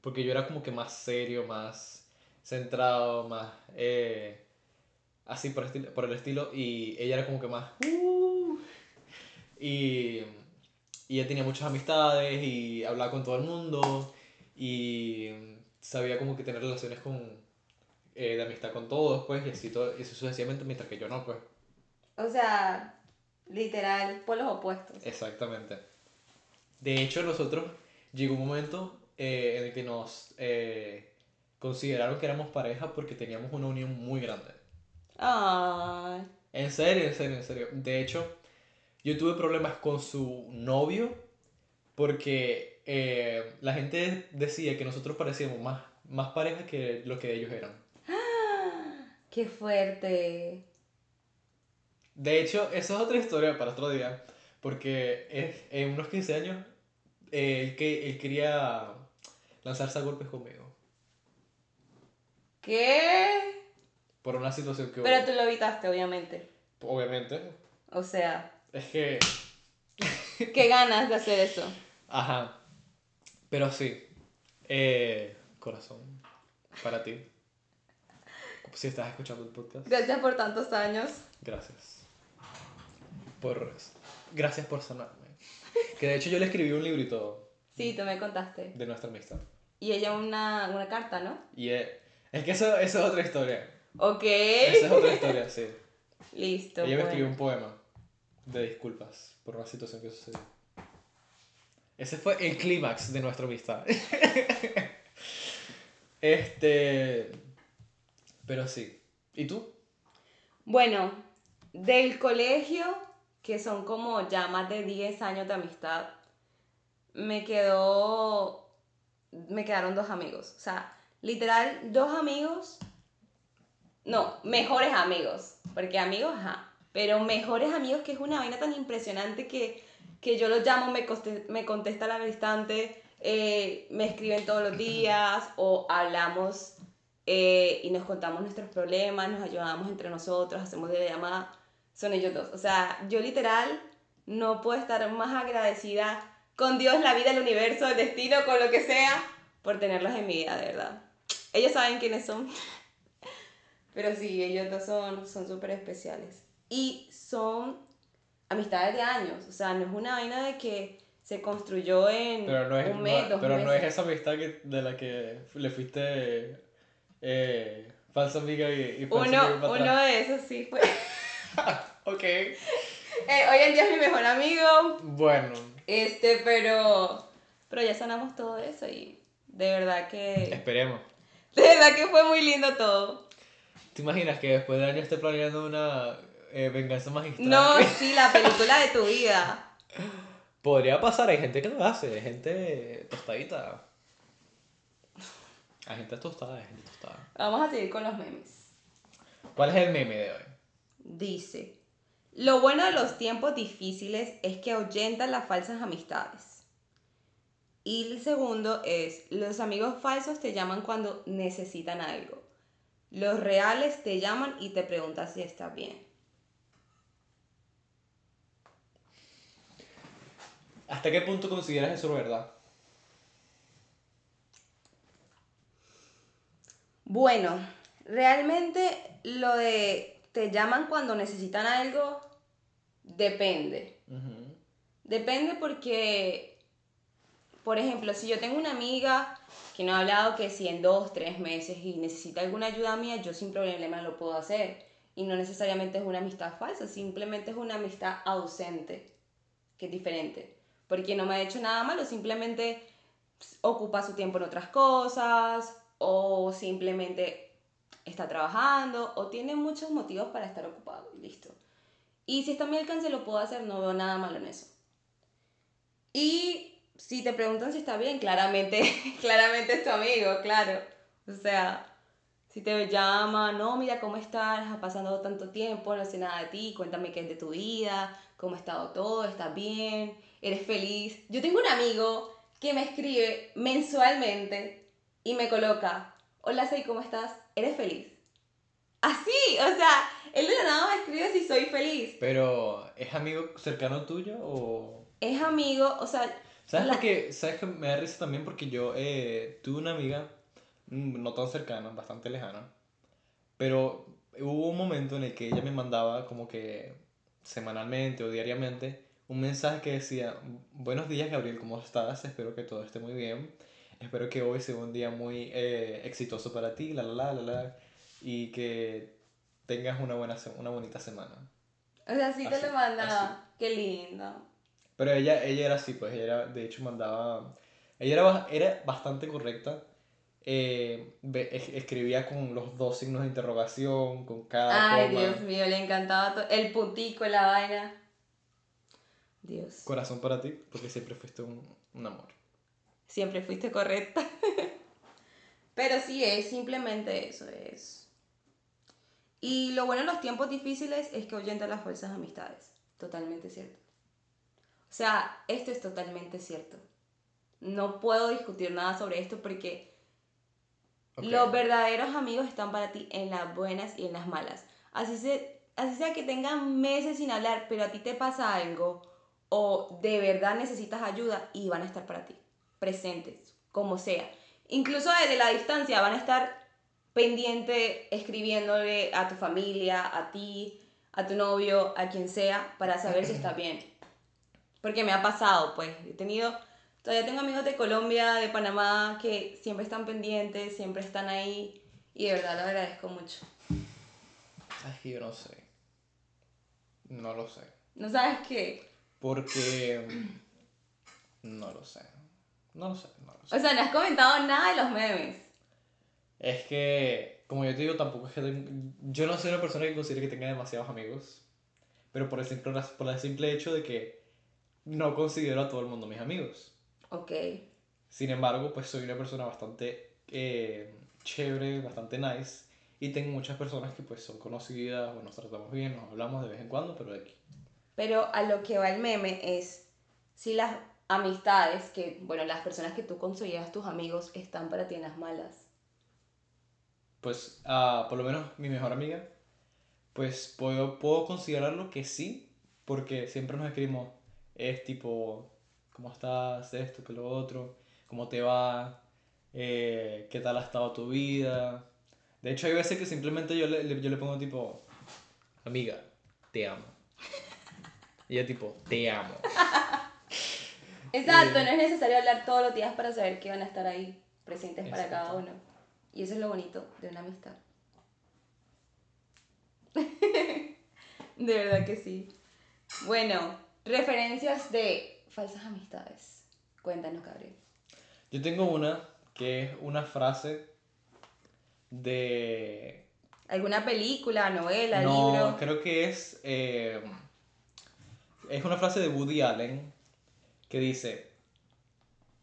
[SPEAKER 1] Porque yo era como que más serio, más centrado, más... eh, así por, estilo- por el estilo. Y ella era como que más... "Uh", y, y ella tenía muchas amistades y hablaba con todo el mundo. Y sabía como que tener relaciones con... eh, de amistad con todos, pues. Y así, todo, y así sucesivamente, mientras que yo no, pues.
[SPEAKER 2] O sea, literal, por los opuestos.
[SPEAKER 1] Exactamente. De hecho, nosotros llegó un momento eh, en el que nos eh, consideraron que éramos pareja porque teníamos una unión muy grande.
[SPEAKER 2] Ay.
[SPEAKER 1] En serio, en serio, en serio. De hecho, yo tuve problemas con su novio porque eh, la gente decía que nosotros parecíamos más, más pareja que lo que ellos eran.
[SPEAKER 2] Qué fuerte.
[SPEAKER 1] De hecho, esa es otra historia para otro día, porque en unos 15 años eh, él, que, él quería lanzarse a golpes conmigo
[SPEAKER 2] ¿Qué?
[SPEAKER 1] por una situación que
[SPEAKER 2] Pero
[SPEAKER 1] hubo.
[SPEAKER 2] tú lo evitaste, obviamente.
[SPEAKER 1] Obviamente,
[SPEAKER 2] O sea,
[SPEAKER 1] es que,
[SPEAKER 2] qué ganas de hacer eso.
[SPEAKER 1] ajá, pero sí, eh, corazón, para ti, si estás escuchando el podcast,
[SPEAKER 2] Gracias por tantos años.
[SPEAKER 1] gracias. Por, gracias por sanarme. Que de hecho yo le escribí un librito
[SPEAKER 2] Sí, tú me contaste.
[SPEAKER 1] de nuestra amistad.
[SPEAKER 2] Y ella una, una carta, ¿no?
[SPEAKER 1] Y eh, es que eso, eso es otra historia.
[SPEAKER 2] Ok.
[SPEAKER 1] Esa es otra historia, sí.
[SPEAKER 2] Listo.
[SPEAKER 1] Ella me
[SPEAKER 2] bueno.
[SPEAKER 1] escribió un poema de disculpas por una situación que sucedió. Ese fue el clímax de nuestra amistad. este. Pero sí. ¿Y tú?
[SPEAKER 2] Bueno, del colegio, que son como ya más de 10 años de amistad, me quedó. Me quedaron dos amigos. O sea, literal, dos amigos. No, mejores amigos. Porque amigos, ajá. Pero mejores amigos, que es una vaina tan impresionante que, que yo los llamo, me, coste- me contesta al instante, eh, me escriben todos los días o hablamos eh, y nos contamos nuestros problemas, nos ayudamos entre nosotros, hacemos llamada, son ellos dos. O sea, yo literal no puedo estar más agradecida con Dios, la vida, el universo, el destino, con lo que sea, por tenerlos en mi vida, de verdad. Ellos saben quiénes son. Pero sí, ellos dos son son súper especiales. Y son amistades de años. O sea, no es una vaina de que se construyó en
[SPEAKER 1] Pero no es,
[SPEAKER 2] un mes,
[SPEAKER 1] no-
[SPEAKER 2] dos
[SPEAKER 1] pero
[SPEAKER 2] meses.
[SPEAKER 1] no es esa amistad que, de la que le fuiste eh, falsa amiga y, y falsa
[SPEAKER 2] Uno,
[SPEAKER 1] amiga para
[SPEAKER 2] uno de esos sí fue.
[SPEAKER 1] Ok.
[SPEAKER 2] Eh, hoy en día es mi mejor amigo.
[SPEAKER 1] Bueno.
[SPEAKER 2] Este, pero. Pero ya sanamos todo eso y de verdad que.
[SPEAKER 1] Esperemos.
[SPEAKER 2] De verdad que fue muy lindo todo.
[SPEAKER 1] ¿Te imaginas que después de años esté planeando una eh, venganza magistral?
[SPEAKER 2] No, sí, la película de tu vida.
[SPEAKER 1] Podría pasar, hay gente que lo hace, hay gente tostadita. Hay gente tostada, hay gente tostada.
[SPEAKER 2] Vamos a seguir con los memes.
[SPEAKER 1] ¿Cuál es el meme de hoy?
[SPEAKER 2] Dice, lo bueno de los tiempos difíciles es que ahuyentan las falsas amistades. Y el segundo es, los amigos falsos te llaman cuando necesitan algo. Los reales te llaman y te preguntan si estás bien.
[SPEAKER 1] ¿Hasta qué punto consideras eso verdad?
[SPEAKER 2] Bueno, realmente lo de te llaman cuando necesitan algo depende. Depende porque, por ejemplo, si yo tengo una amiga que no ha hablado que si en dos, tres meses y necesita alguna ayuda mía, yo sin problema lo puedo hacer. Y no necesariamente es una amistad falsa, simplemente es una amistad ausente, que es diferente. Porque no me ha hecho nada malo, simplemente ocupa su tiempo en otras cosas o simplemente está trabajando o tiene muchos motivos para estar ocupado y listo. Y si está a mi alcance lo puedo hacer, no veo nada malo en eso. Y si te preguntan si está bien, claramente, claramente es tu amigo, claro. O sea, si te llama, no, mira cómo estás, ha pasado tanto tiempo, no sé nada de ti, cuéntame qué es de tu vida, cómo ha estado todo, estás bien, eres feliz. Yo tengo un amigo que me escribe mensualmente y me coloca, hola, Sei, ¿cómo estás? ¿Eres feliz? Así, o sea, él de la nada me escribe si soy feliz.
[SPEAKER 1] Pero, ¿es amigo cercano tuyo o...?
[SPEAKER 2] es amigo, o sea...
[SPEAKER 1] ¿Sabes por qué? ¿Sabes que me da risa también? Porque yo eh, tuve una amiga, mm, no tan cercana, bastante lejana, pero hubo un momento en el que ella me mandaba como que semanalmente o diariamente un mensaje que decía, buenos días Gabriel, ¿cómo estás? Espero que todo esté muy bien. Espero que hoy sea un día muy eh, exitoso para ti, la la la la y que tengas una buena una bonita semana.
[SPEAKER 2] O sea, sí te
[SPEAKER 1] Así,
[SPEAKER 2] lo mandaba. Qué lindo.
[SPEAKER 1] Pero ella, ella era así, pues ella era, de hecho mandaba, ella era, era bastante correcta, eh, escribía con los dos signos de interrogación, con cada
[SPEAKER 2] Ay,
[SPEAKER 1] coma,
[SPEAKER 2] Dios mío, le encantaba to- el puntico, la vaina. Dios.
[SPEAKER 1] corazón para ti, porque siempre fuiste un, un amor.
[SPEAKER 2] Siempre fuiste correcta. Pero sí, es simplemente eso, es. Y lo bueno en los tiempos difíciles es que ahuyenta las falsas amistades. Totalmente cierto. O sea, esto es totalmente cierto. No puedo discutir nada sobre esto porque los verdaderos amigos están para ti en las buenas y en las malas. Así, se, así sea que tengan meses sin hablar, pero a ti te pasa algo o de verdad necesitas ayuda y van a estar para ti, presentes, como sea. Incluso desde la distancia van a estar pendiente escribiéndole a tu familia, a ti, a tu novio, a quien sea, para saber si está bien. Porque me ha pasado, pues, he tenido, todavía tengo amigos de Colombia, de Panamá, que siempre están pendientes, siempre están ahí, y de verdad lo agradezco mucho.
[SPEAKER 1] Sabes que yo no sé, no lo sé,
[SPEAKER 2] ¿No sabes qué?
[SPEAKER 1] porque no lo sé, no lo sé, no lo sé.
[SPEAKER 2] O sea, no has comentado nada de los memes.
[SPEAKER 1] Es que, como yo te digo, tampoco es que ten- yo no soy una persona que considere que tenga demasiados amigos, pero por el simple, por el simple hecho de que no considero a todo el mundo mis amigos.
[SPEAKER 2] Ok.
[SPEAKER 1] Sin embargo, pues soy una persona bastante eh, chévere, bastante nice, y tengo muchas personas que pues son conocidas o nos tratamos bien, nos hablamos de vez en cuando, pero de aquí.
[SPEAKER 2] Pero a lo que va el meme es si las amistades, que, bueno, las personas que tú consideras tus amigos están para ti en las malas.
[SPEAKER 1] Pues, ah, por lo menos mi mejor amiga, pues puedo, puedo considerarlo que sí, porque siempre nos escribimos, es tipo, ¿cómo estás? Esto, que lo otro, ¿cómo te va? Eh, ¿qué tal ha estado tu vida? De hecho, hay veces que simplemente yo le, yo le pongo tipo, amiga, te amo. Y ella tipo, te amo.
[SPEAKER 2] Exacto,
[SPEAKER 1] Eh.
[SPEAKER 2] no es necesario hablar todos los días para saber que van a estar ahí presentes para cada uno. Y eso es lo bonito de una amistad. de verdad que sí. Bueno, referencias de falsas amistades. Cuéntanos, Gabriel.
[SPEAKER 1] Yo tengo una que es una frase de
[SPEAKER 2] ¿Alguna película, novela,
[SPEAKER 1] No,
[SPEAKER 2] libro?
[SPEAKER 1] creo que es. eh, es una frase de Woody Allen que dice: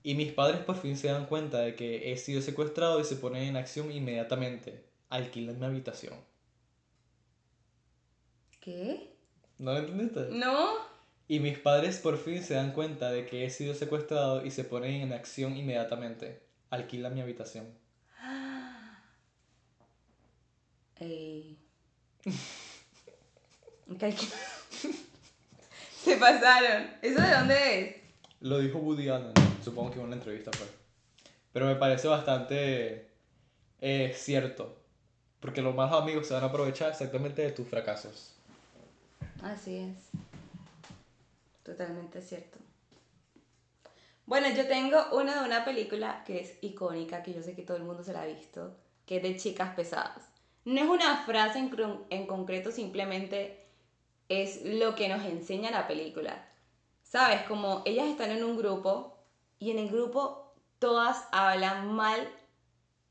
[SPEAKER 1] Y mis padres por fin se dan cuenta de que he sido secuestrado y se ponen en acción inmediatamente. Alquilan mi habitación.
[SPEAKER 2] ¿Qué?
[SPEAKER 1] ¿No lo entendiste?
[SPEAKER 2] ¿No?
[SPEAKER 1] Y mis padres por fin se dan cuenta de que he sido secuestrado y se ponen en acción inmediatamente. Alquilan mi habitación.
[SPEAKER 2] Ey. Se pasaron. ¿Eso de dónde es?
[SPEAKER 1] Lo dijo Woody Allen, supongo que en una entrevista fue. Pero me parece bastante eh, cierto. Porque los malos amigos se van a aprovechar exactamente de tus fracasos.
[SPEAKER 2] Así es. Totalmente cierto. Bueno, yo tengo una de una película que es icónica, que yo sé que todo el mundo se la ha visto, que es de Chicas Pesadas. No es una frase en, en concreto, simplemente es lo que nos enseña la película. ¿Sabes? Como ellas están en un grupo y en el grupo todas hablan mal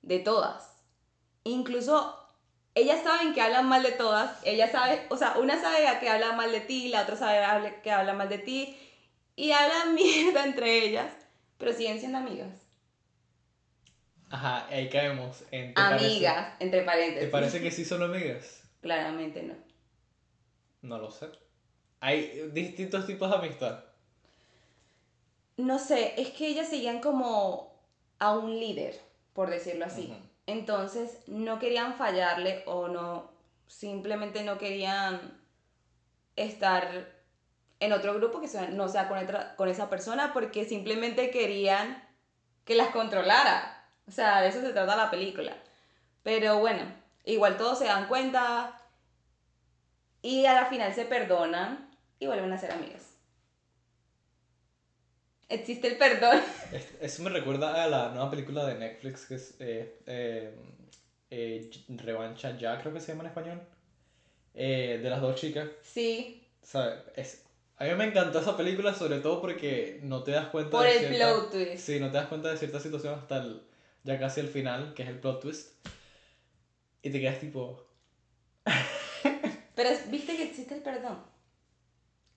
[SPEAKER 2] de todas. Incluso ellas saben que hablan mal de todas, ellas saben, o sea, una sabe que habla mal de ti, la otra sabe que habla mal de ti, y hablan mierda entre ellas, pero siguen siendo amigas.
[SPEAKER 1] Ajá, ahí caemos en... ¿te parece-
[SPEAKER 2] Amigas, entre paréntesis.
[SPEAKER 1] ¿Te parece que sí son amigas?
[SPEAKER 2] Claramente no.
[SPEAKER 1] No lo sé. Hay distintos tipos de amistad.
[SPEAKER 2] No sé, es que ellas seguían como a un líder, por decirlo así. Entonces no querían fallarle o no, simplemente no querían estar en otro grupo que no sea con, otra- con esa persona porque simplemente querían que las controlara. O sea, de eso se trata la película. Pero bueno, igual todos se dan cuenta y a la final se perdonan y vuelven a ser amigas. Existe el perdón.
[SPEAKER 1] Es- Eso me recuerda a la nueva película de Netflix que es eh, eh, eh, Revancha Ya, creo que se llama en español. Eh, de las dos chicas.
[SPEAKER 2] Sí,
[SPEAKER 1] ¿sabes? Es, a mí me encantó esa película sobre todo porque no te das cuenta
[SPEAKER 2] por
[SPEAKER 1] de
[SPEAKER 2] el
[SPEAKER 1] cierta-
[SPEAKER 2] plot twist.
[SPEAKER 1] Sí, no te das cuenta de cierta situación hasta el, ya casi el final, que es el plot twist. Y te quedas tipo,
[SPEAKER 2] Pero viste que existe el perdón.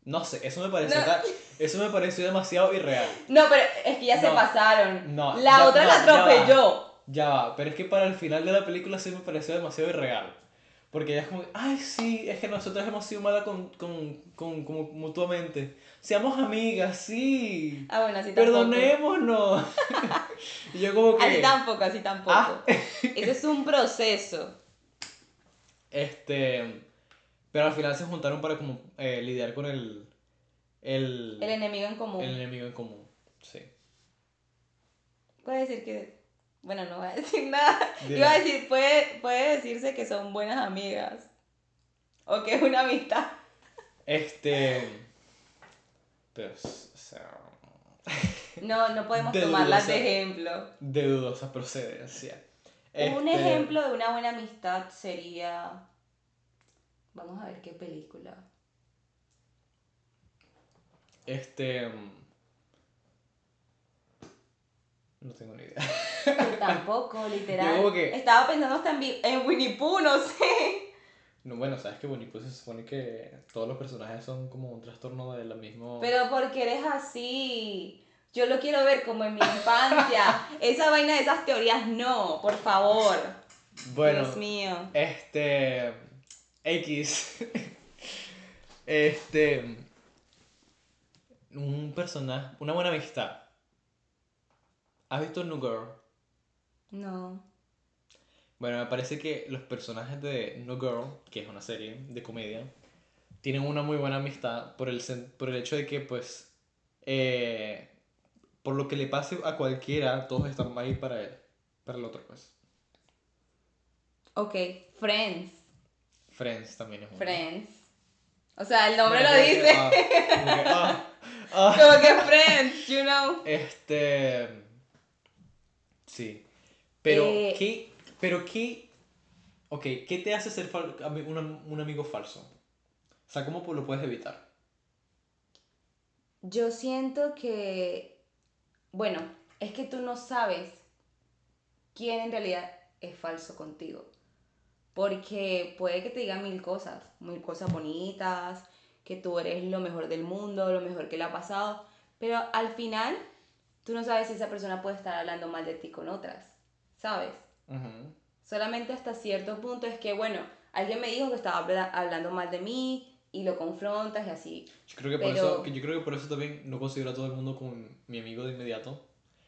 [SPEAKER 1] No sé, eso me pareció,
[SPEAKER 2] No.
[SPEAKER 1] eso me pareció demasiado irreal.
[SPEAKER 2] No, pero es que ya se pasaron.
[SPEAKER 1] no,
[SPEAKER 2] la
[SPEAKER 1] ya-
[SPEAKER 2] otra la
[SPEAKER 1] ya va.
[SPEAKER 2] atropelló.
[SPEAKER 1] Ya va, pero es que para el final de la película sí me pareció demasiado irreal. Porque ella es como, ay, sí, es que nosotros hemos sido malas con, con, con, como mutuamente. Seamos amigas, sí.
[SPEAKER 2] Ah, bueno, así tampoco.
[SPEAKER 1] Perdonémonos. y yo como que...
[SPEAKER 2] Así tampoco, así tampoco.
[SPEAKER 1] Ah.
[SPEAKER 2] Eso es un proceso.
[SPEAKER 1] Este, pero al final se juntaron para como eh, lidiar con el, el,
[SPEAKER 2] El enemigo en común.
[SPEAKER 1] el enemigo en común. Sí.
[SPEAKER 2] Puede decir que. Bueno, no voy a decir nada.
[SPEAKER 1] Dile.
[SPEAKER 2] Iba a decir, puede, puede decirse que son buenas amigas. O que es una amistad.
[SPEAKER 1] Este, pero, o sea,
[SPEAKER 2] No, no podemos
[SPEAKER 1] De
[SPEAKER 2] tomarlas
[SPEAKER 1] dudosa.
[SPEAKER 2] de ejemplo.
[SPEAKER 1] de dudosa procedencia.
[SPEAKER 2] Un
[SPEAKER 1] Este,
[SPEAKER 2] ejemplo de una buena amistad sería. Vamos a ver qué película.
[SPEAKER 1] Este, no tengo ni idea.
[SPEAKER 2] Yo tampoco, literal.
[SPEAKER 1] Yo como que-
[SPEAKER 2] Estaba pensando hasta en, en Winnie Pooh, no sé.
[SPEAKER 1] No, bueno, sabes que Bonnie pues se supone que todos los personajes son como un trastorno de la misma...
[SPEAKER 2] Pero porque eres así. Yo lo quiero ver como en mi infancia. Esa vaina de esas teorías, no, por favor.
[SPEAKER 1] bueno,
[SPEAKER 2] Dios mío.
[SPEAKER 1] Este. X. Este. Un personaje. Una buena amistad. ¿Has visto New Girl?
[SPEAKER 2] No.
[SPEAKER 1] Bueno, me parece que los personajes de New Girl, que es una serie de comedia, tienen una muy buena amistad por el, por el hecho de que, pues. eh, por lo que le pase a cualquiera, todos están ahí para él. Para el otro, pues.
[SPEAKER 2] Ok, Friends.
[SPEAKER 1] Friends también es una.
[SPEAKER 2] Friends. O sea, el nombre lo
[SPEAKER 1] que,
[SPEAKER 2] dice.
[SPEAKER 1] ah, como que, ah, ah.
[SPEAKER 2] Como que Friends, you know.
[SPEAKER 1] Este. Sí. Pero,
[SPEAKER 2] Eh.
[SPEAKER 1] ¿qué? Pero, ¿qué? Ok, ¿qué te hace ser fal- un, un amigo falso? O sea, ¿cómo lo puedes evitar?
[SPEAKER 2] Yo siento que, bueno, es que tú no sabes quién en realidad es falso contigo. Porque puede que te digan mil cosas, mil cosas bonitas, que tú eres lo mejor del mundo, lo mejor que le ha pasado, pero al final tú no sabes si esa persona puede estar hablando mal de ti con otras, ¿sabes? Solamente hasta cierto punto es que, bueno, alguien me dijo que estaba habla- hablando mal de mí y lo confrontas y así.
[SPEAKER 1] Yo creo que por
[SPEAKER 2] Pero-
[SPEAKER 1] eso, que yo creo que por eso también no considero a todo el mundo como mi amigo de inmediato.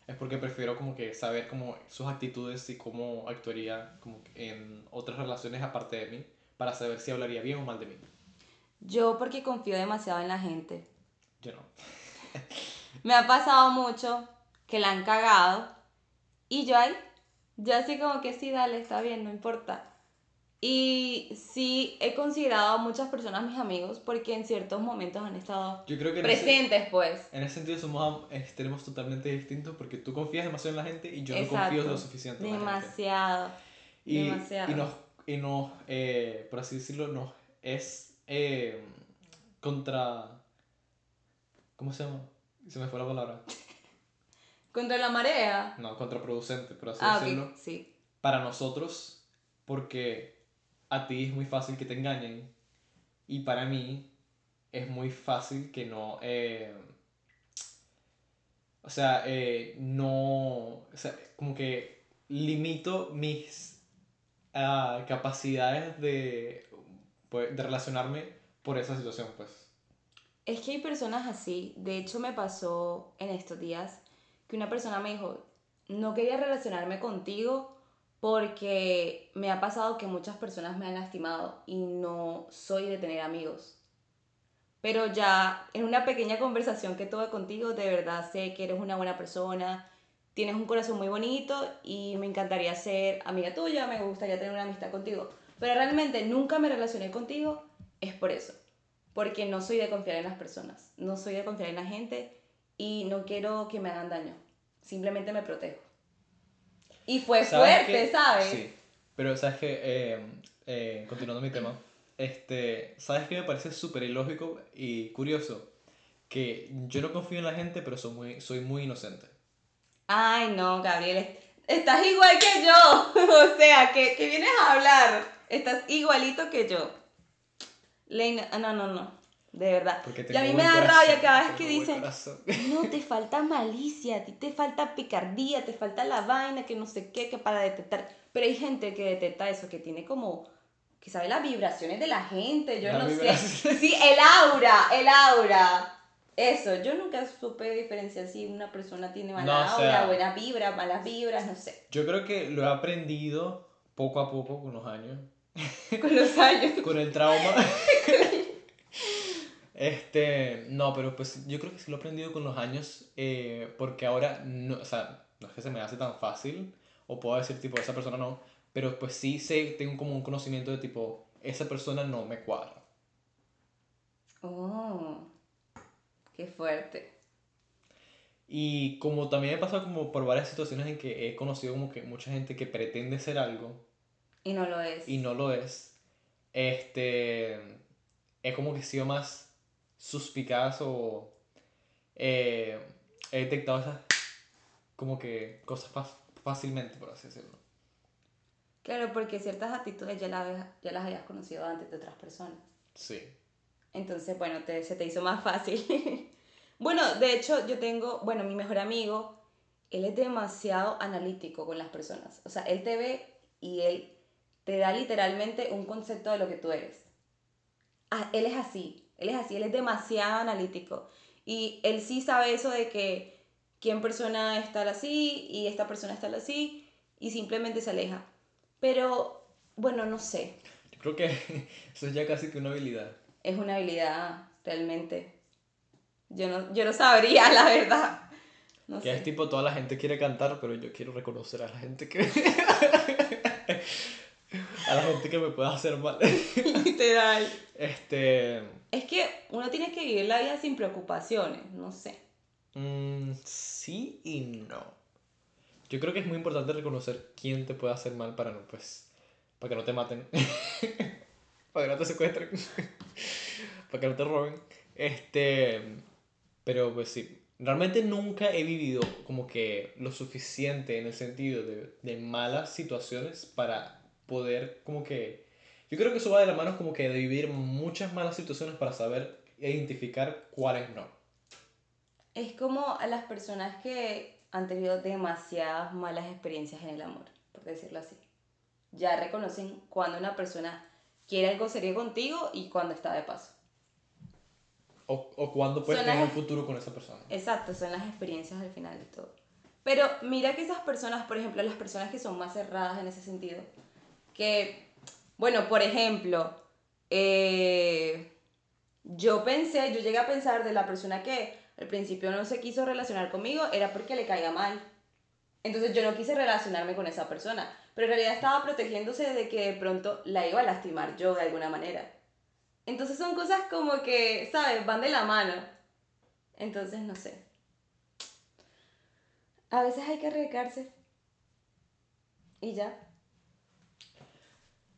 [SPEAKER 1] Es porque prefiero como que saber como sus actitudes y cómo actuaría como en otras relaciones aparte de mí para saber si hablaría bien o mal de mí.
[SPEAKER 2] Yo porque confío demasiado en la gente.
[SPEAKER 1] Yo no.
[SPEAKER 2] Me ha pasado mucho que la han cagado y yo ahí, yo así como que sí, dale, está bien, no importa. Y sí he considerado a muchas personas mis amigos porque en ciertos momentos han estado
[SPEAKER 1] Yo creo que en ese-
[SPEAKER 2] presentes, pues.
[SPEAKER 1] En ese sentido somos extremos totalmente distintos porque tú confías demasiado en la gente y yo no confío lo suficiente en la gente.
[SPEAKER 2] Demasiado.
[SPEAKER 1] Y,
[SPEAKER 2] demasiado.
[SPEAKER 1] y nos, y nos eh, por así decirlo, nos es eh, contra... ¿Cómo se llama? Se me fue la palabra.
[SPEAKER 2] Contra la marea.
[SPEAKER 1] No, contraproducente, por así
[SPEAKER 2] Ah,
[SPEAKER 1] decirlo.
[SPEAKER 2] sí.
[SPEAKER 1] Para nosotros, porque a ti es muy fácil que te engañen y para mí es muy fácil que no... eh, o sea, eh, no... O sea, como que limito mis ah, capacidades de, pues, de relacionarme por esa situación, pues.
[SPEAKER 2] Es que hay personas así. De hecho, me pasó en estos días que una persona me dijo, no quería relacionarme contigo porque me ha pasado que muchas personas me han lastimado y no soy de tener amigos. pero ya en una pequeña conversación que tuve contigo, de verdad sé que eres una buena persona, tienes un corazón muy bonito y me encantaría ser amiga tuya, me gustaría tener una amistad contigo. Pero realmente nunca me relacioné contigo, es por eso. Porque no soy de confiar en las personas, no soy de confiar en la gente y no quiero que me hagan daño. Simplemente me protejo. Y fue
[SPEAKER 1] ¿Sabes
[SPEAKER 2] fuerte,
[SPEAKER 1] qué?
[SPEAKER 2] ¿sabes?
[SPEAKER 1] Sí, pero sabes que, eh, eh, continuando mi tema, este, ¿sabes qué me parece súper ilógico y curioso? Que yo no confío en la gente, pero soy muy, soy muy inocente.
[SPEAKER 2] Ay, no, Gabriel, est- estás igual que yo. o sea, que, que vienes a hablar. Estás igualito que yo. Leina, ah, no, no, no. De verdad. Y a mí me da
[SPEAKER 1] corazón,
[SPEAKER 2] rabia cada vez que dicen, no, te falta malicia, a ti te falta picardía, te falta la vaina, que no sé qué, que para detectar. Pero hay gente que detecta eso, que tiene como, que sabe las vibraciones de la gente, yo
[SPEAKER 1] Las
[SPEAKER 2] no sé.
[SPEAKER 1] vibraciones.
[SPEAKER 2] Sí, el aura, el aura. Eso, yo nunca supe diferenciar si una persona tiene mala
[SPEAKER 1] No, o
[SPEAKER 2] aura,
[SPEAKER 1] sea-
[SPEAKER 2] buena vibra, malas vibras, no sé.
[SPEAKER 1] Yo creo que lo he aprendido poco a poco con los años.
[SPEAKER 2] Con los años.
[SPEAKER 1] Con el trauma. Este, no, pero pues yo creo que sí lo he aprendido con los años, eh, porque ahora, no, o sea, no es que se me hace tan fácil, o puedo decir tipo, esa persona no, pero pues sí sé, tengo como un conocimiento de tipo, esa persona no me cuadra.
[SPEAKER 2] Oh, qué fuerte.
[SPEAKER 1] Y como también he pasado como por varias situaciones en que he conocido como que mucha gente que pretende ser algo
[SPEAKER 2] Y no lo es.
[SPEAKER 1] y no lo es, este, es como que he sido más suspicaz o eh, he detectado esas como que cosas fas- fácilmente, por así decirlo.
[SPEAKER 2] Claro, porque ciertas actitudes ya las, ya las habías conocido antes de otras personas.
[SPEAKER 1] Sí.
[SPEAKER 2] Entonces, bueno, te- se te hizo más fácil. bueno, de hecho, yo tengo, bueno, mi mejor amigo, él es demasiado analítico con las personas. O sea, él te ve y él te da literalmente un concepto de lo que tú eres. Ah, él es así, él es así, él es demasiado analítico. Y él sí sabe eso de que quién persona está así y esta persona está así y simplemente se aleja. Pero, bueno, no sé.
[SPEAKER 1] Yo creo que eso es ya casi que una habilidad.
[SPEAKER 2] es una habilidad realmente. Yo no, yo no sabría, la verdad. No
[SPEAKER 1] Que es
[SPEAKER 2] sé.
[SPEAKER 1] tipo, toda la gente quiere cantar, pero yo quiero reconocer a la gente que... a la gente que me pueda hacer mal.
[SPEAKER 2] Literal.
[SPEAKER 1] Este...
[SPEAKER 2] Es que uno tiene que vivir la vida sin preocupaciones, no sé.
[SPEAKER 1] mm, sí y no. Yo creo que es muy importante reconocer quién te puede hacer mal para no, pues, para que no te maten, para que no te secuestren, para que no te roben. Este, pero pues sí, realmente nunca he vivido como que lo suficiente en el sentido de, de malas situaciones para poder como que... Yo creo que eso va de la mano como que de vivir muchas malas situaciones para saber identificar cuáles no.
[SPEAKER 2] Es como a las personas que han tenido demasiadas malas experiencias en el amor, por decirlo así. Ya reconocen cuando una persona quiere algo serio contigo y cuando está de paso.
[SPEAKER 1] O, o cuándo puedes
[SPEAKER 2] Son
[SPEAKER 1] tener
[SPEAKER 2] las-
[SPEAKER 1] un futuro con esa persona.
[SPEAKER 2] Exacto, son las experiencias al final de todo. Pero mira que esas personas, por ejemplo, las personas que son más cerradas en ese sentido, que, bueno, por ejemplo, eh, yo pensé, yo llegué a pensar de la persona que al principio no se quiso relacionar conmigo, era porque le caiga mal. Entonces yo no quise relacionarme con esa persona, pero en realidad estaba protegiéndose de que de pronto la iba a lastimar yo de alguna manera. Entonces son cosas como que, ¿sabes? Van de la mano. Entonces, no sé. A veces hay que arriesgarse. Y ya.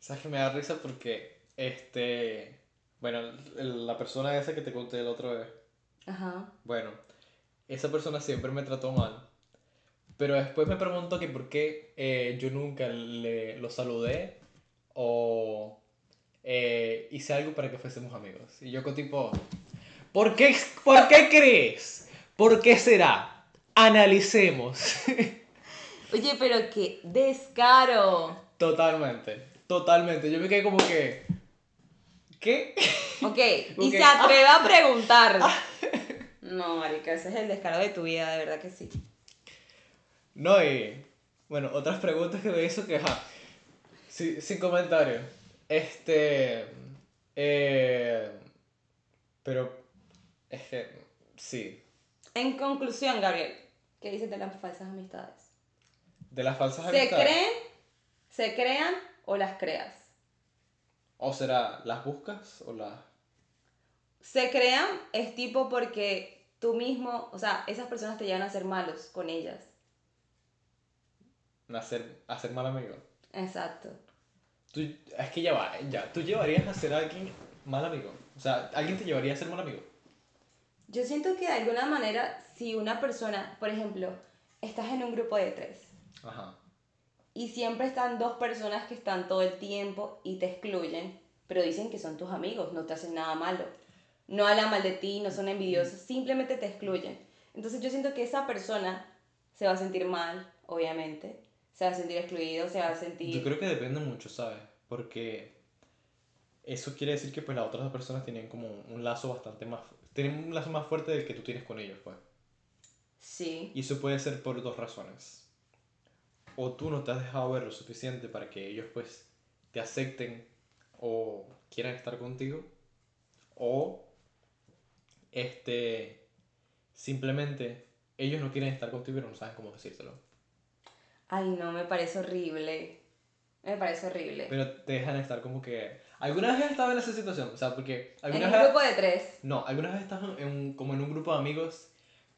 [SPEAKER 1] ¿Sabes que me da risa? Porque, este, bueno, el- la persona esa que te conté la otra vez,
[SPEAKER 2] Ajá.
[SPEAKER 1] bueno, esa persona siempre me trató mal. Pero después me pregunto que por qué eh, yo nunca le, lo saludé o eh, hice algo para que fuésemos amigos. Y yo con tipo, ¿por qué, ¿por qué crees? ¿Por qué será? Analicemos.
[SPEAKER 2] Oye, pero qué descaro.
[SPEAKER 1] Totalmente, totalmente. Yo me quedé como que, ¿qué?
[SPEAKER 2] Ok, y se atreve a preguntar. No, marica, ese es el descaro de tu vida, de verdad que sí.
[SPEAKER 1] No, y bueno, otras preguntas que me hizo que, ajá, sí, sin comentario. Este, eh, Pero es que, sí.
[SPEAKER 2] En conclusión, Gabriel, ¿qué dices de las falsas amistades?
[SPEAKER 1] De las falsas
[SPEAKER 2] ¿Se
[SPEAKER 1] amistades.
[SPEAKER 2] creen, se crean o las creas?
[SPEAKER 1] O será, ¿las buscas o las...?
[SPEAKER 2] Se crean es tipo porque tú mismo, o sea, esas personas te llevan a ser malos con ellas.
[SPEAKER 1] Hacer, hacer mal amigo.
[SPEAKER 2] Exacto.
[SPEAKER 1] Tú, es que ya va, ya. ¿Tú llevarías a ser alguien mal amigo? O sea, ¿alguien te llevaría a ser mal amigo?
[SPEAKER 2] Yo siento que de alguna manera, si una persona, por ejemplo, estás en un grupo de tres
[SPEAKER 1] Ajá.
[SPEAKER 2] Y siempre están dos personas que están todo el tiempo y te excluyen, pero dicen que son tus amigos, no te hacen nada malo, no hablan mal de ti, no son envidiosos, simplemente te excluyen. Entonces yo siento que esa persona se va a sentir mal, obviamente, se va a sentir excluido, se va a sentir...
[SPEAKER 1] Yo creo que depende mucho, ¿sabes? Porque eso quiere decir que pues las otras personas tienen como un lazo bastante más... Tienen un lazo más fuerte del que tú tienes con ellos, pues.
[SPEAKER 2] Sí,
[SPEAKER 1] Y eso puede ser por dos razones. O tú no te has dejado ver lo suficiente para que ellos pues te acepten o quieran estar contigo. O este simplemente ellos no quieren estar contigo pero no saben cómo decírtelo.
[SPEAKER 2] Ay, no, me parece horrible. Me parece horrible.
[SPEAKER 1] Pero te dejan estar como que... ¿Alguna vez has estado en esa situación? O sea, porque...
[SPEAKER 2] En
[SPEAKER 1] ¿alguna
[SPEAKER 2] un
[SPEAKER 1] vez...
[SPEAKER 2] grupo de tres.
[SPEAKER 1] No, algunas veces estás en un- como en un grupo de amigos,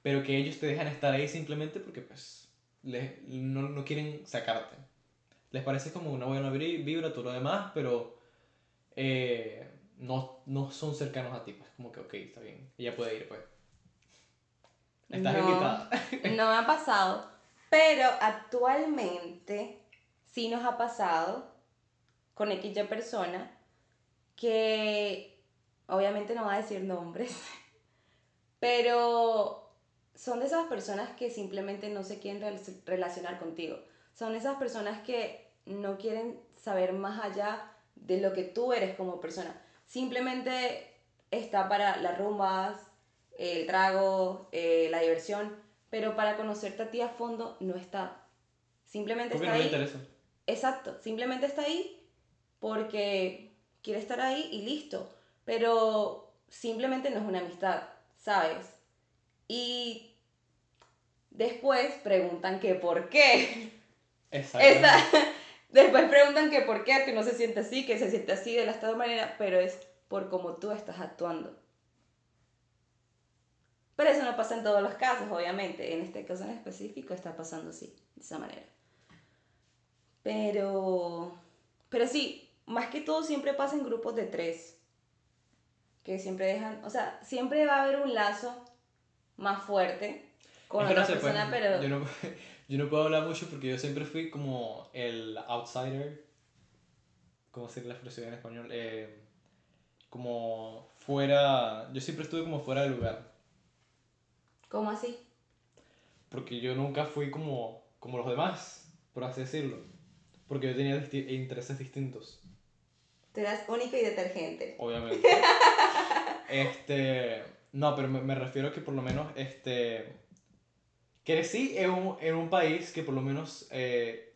[SPEAKER 1] pero que ellos te dejan estar ahí simplemente porque pues les- no, no quieren sacarte. Les parece como una buena vibra, todo lo demás, pero eh, no, no son cercanos a ti. Pues como que, ok, está bien, ella puede ir, pues. Estás
[SPEAKER 2] No.
[SPEAKER 1] invitada.
[SPEAKER 2] No me ha pasado, pero actualmente sí nos ha pasado con X persona que obviamente no va a decir nombres, pero son de esas personas que simplemente no se quieren rel- relacionar contigo. Son esas personas que no quieren saber más allá de lo que tú eres como persona. Simplemente está para las rumbas, el trago, eh, la diversión, pero para conocerte a ti a fondo no está. Simplemente
[SPEAKER 1] Porque
[SPEAKER 2] está
[SPEAKER 1] no
[SPEAKER 2] ahí.
[SPEAKER 1] interesa.
[SPEAKER 2] Exacto, simplemente está ahí porque quiere estar ahí y listo. Pero simplemente no es una amistad, ¿sabes? Y después preguntan que por qué.
[SPEAKER 1] Exacto.
[SPEAKER 2] Esa- Después preguntan que por qué, que no se siente así, que se siente así de la esta manera, pero es por cómo tú estás actuando. Pero eso no pasa en todos los casos, obviamente. En este caso en específico está pasando así, de esa manera. Pero, pero sí, más que todo siempre pasa en grupos de tres. Que siempre dejan, o sea, siempre va a haber un lazo más fuerte con
[SPEAKER 1] no
[SPEAKER 2] otra
[SPEAKER 1] sé, pues,
[SPEAKER 2] persona, pero...
[SPEAKER 1] yo, no, yo no puedo hablar mucho porque yo siempre fui como el outsider. ¿Cómo se la expresión en español? Eh, como fuera. Yo siempre estuve como fuera del lugar.
[SPEAKER 2] ¿Cómo así?
[SPEAKER 1] Porque yo nunca fui como, como los demás, por así decirlo. Porque yo tenía disti- intereses distintos,
[SPEAKER 2] Tú eras único y detergente.
[SPEAKER 1] obviamente. este. No, pero me, me refiero a que por lo menos este. Crecí en un, en un país que por lo menos eh,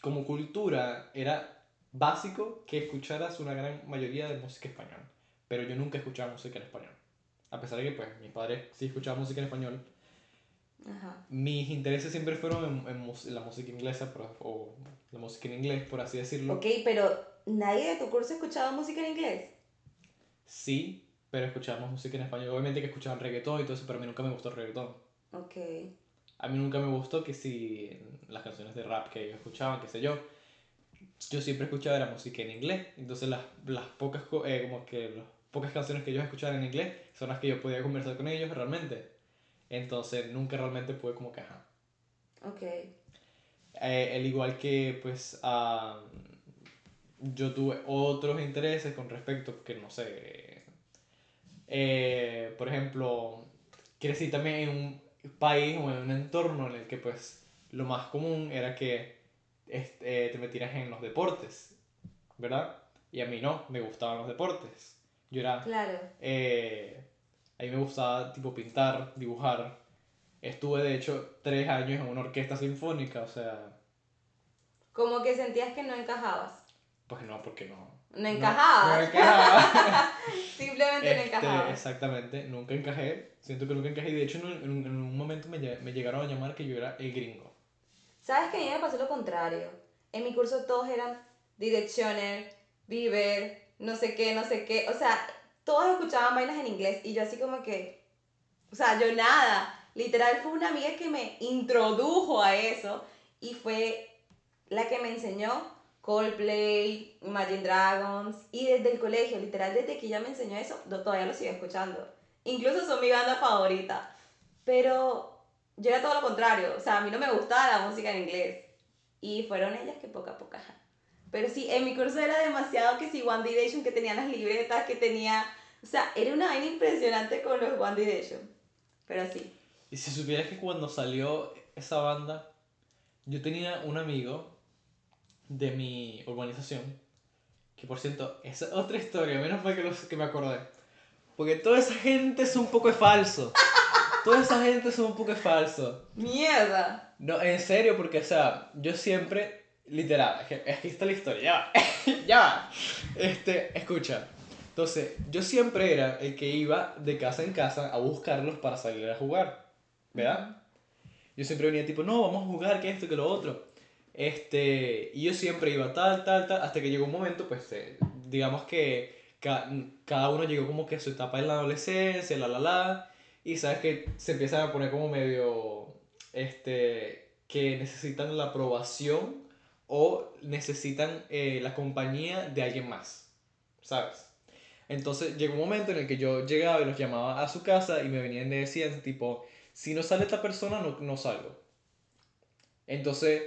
[SPEAKER 1] como cultura era básico que escucharas una gran mayoría de música española. Pero yo nunca escuchaba música en español. A pesar de que pues mis padres sí escuchaban música en español,
[SPEAKER 2] Ajá.
[SPEAKER 1] mis intereses siempre fueron en, en en la música inglesa por- o la música en inglés, por así decirlo.
[SPEAKER 2] Ok, pero nadie de tu curso escuchaba música en inglés.
[SPEAKER 1] Sí, pero escuchábamos música en español. Obviamente que escuchaban reggaetón y todo eso, pero a mí nunca me gustó el reggaetón.
[SPEAKER 2] Ok.
[SPEAKER 1] A mí nunca me gustó que si las canciones de rap que ellos escuchaban, qué sé yo, yo siempre escuchaba era música en inglés. Entonces las, las pocas, eh, como que las pocas canciones que ellos escuchaban en inglés son las que yo podía conversar con ellos realmente. Entonces nunca realmente pude como que, ajá.
[SPEAKER 2] Ok.
[SPEAKER 1] Eh, al igual que pues ah, yo tuve otros intereses con respecto que no sé eh, por ejemplo crecí también en un país o en un entorno en el que pues lo más común era que este, eh, te metieras en los deportes verdad y a mí no me gustaban los deportes yo era
[SPEAKER 2] Claro.
[SPEAKER 1] eh, a mí me gustaba tipo pintar, dibujar. Estuve de hecho tres años en una orquesta sinfónica, o sea,
[SPEAKER 2] Como que sentías que no encajabas.
[SPEAKER 1] pues no, porque no.
[SPEAKER 2] No encajaba.
[SPEAKER 1] No, encajaba.
[SPEAKER 2] Simplemente no
[SPEAKER 1] Este,
[SPEAKER 2] encajaba.
[SPEAKER 1] exactamente, nunca encajé. Siento que nunca encajé. Y de hecho, en un, en un- en un momento me, me llegaron a llamar que yo era el gringo.
[SPEAKER 2] ¿Sabes que a mí me pasó lo contrario? En mi curso todos eran Directioner, Bieber, no sé qué, no sé qué. O sea, todos escuchaban vainas en inglés y yo así como que, o sea, yo nada. Literal fue una amiga que me introdujo a eso y fue la que me enseñó Coldplay, Imagine Dragons y desde el colegio, literal desde que ella me enseñó eso, lo- todavía lo sigo escuchando. Incluso son mi banda favorita. Pero yo era todo lo contrario, o sea, a mí no me gustaba la música en inglés. Y fueron ellas que poco a poco. Pero sí, en mi curso era demasiado que si One Direction, que tenía las libretas, que tenía... O sea, era una vaina impresionante con los One Direction. Pero sí.
[SPEAKER 1] Y si supieras que cuando salió esa banda, yo tenía un amigo de mi urbanización, que por cierto, esa es otra historia, menos mal que, los, que me acordé. Porque toda esa gente es un poco de falso. Toda esa gente es un poco de falso.
[SPEAKER 2] ¡Mierda!
[SPEAKER 1] No, en serio, porque, o sea, yo siempre, literal, es que, es que esta es la historia, ya va, ya va. Este, escucha. Entonces, yo siempre era el que iba de casa en casa a buscarlos para salir a jugar, ¿verdad? Yo siempre venía tipo, no, vamos a jugar, que esto, que lo otro. Este, y yo siempre iba tal, tal, tal, hasta que llegó un momento, pues, eh, digamos que ca- cada uno llegó como que a su etapa en la adolescencia, la, la, la, y sabes que se empiezan a poner como medio, este, que necesitan la aprobación o necesitan eh, la compañía de alguien más, ¿sabes? Entonces llegó un momento en el que yo llegaba y los llamaba a su casa y me venían y decían tipo, si no sale esta persona, no, no salgo. Entonces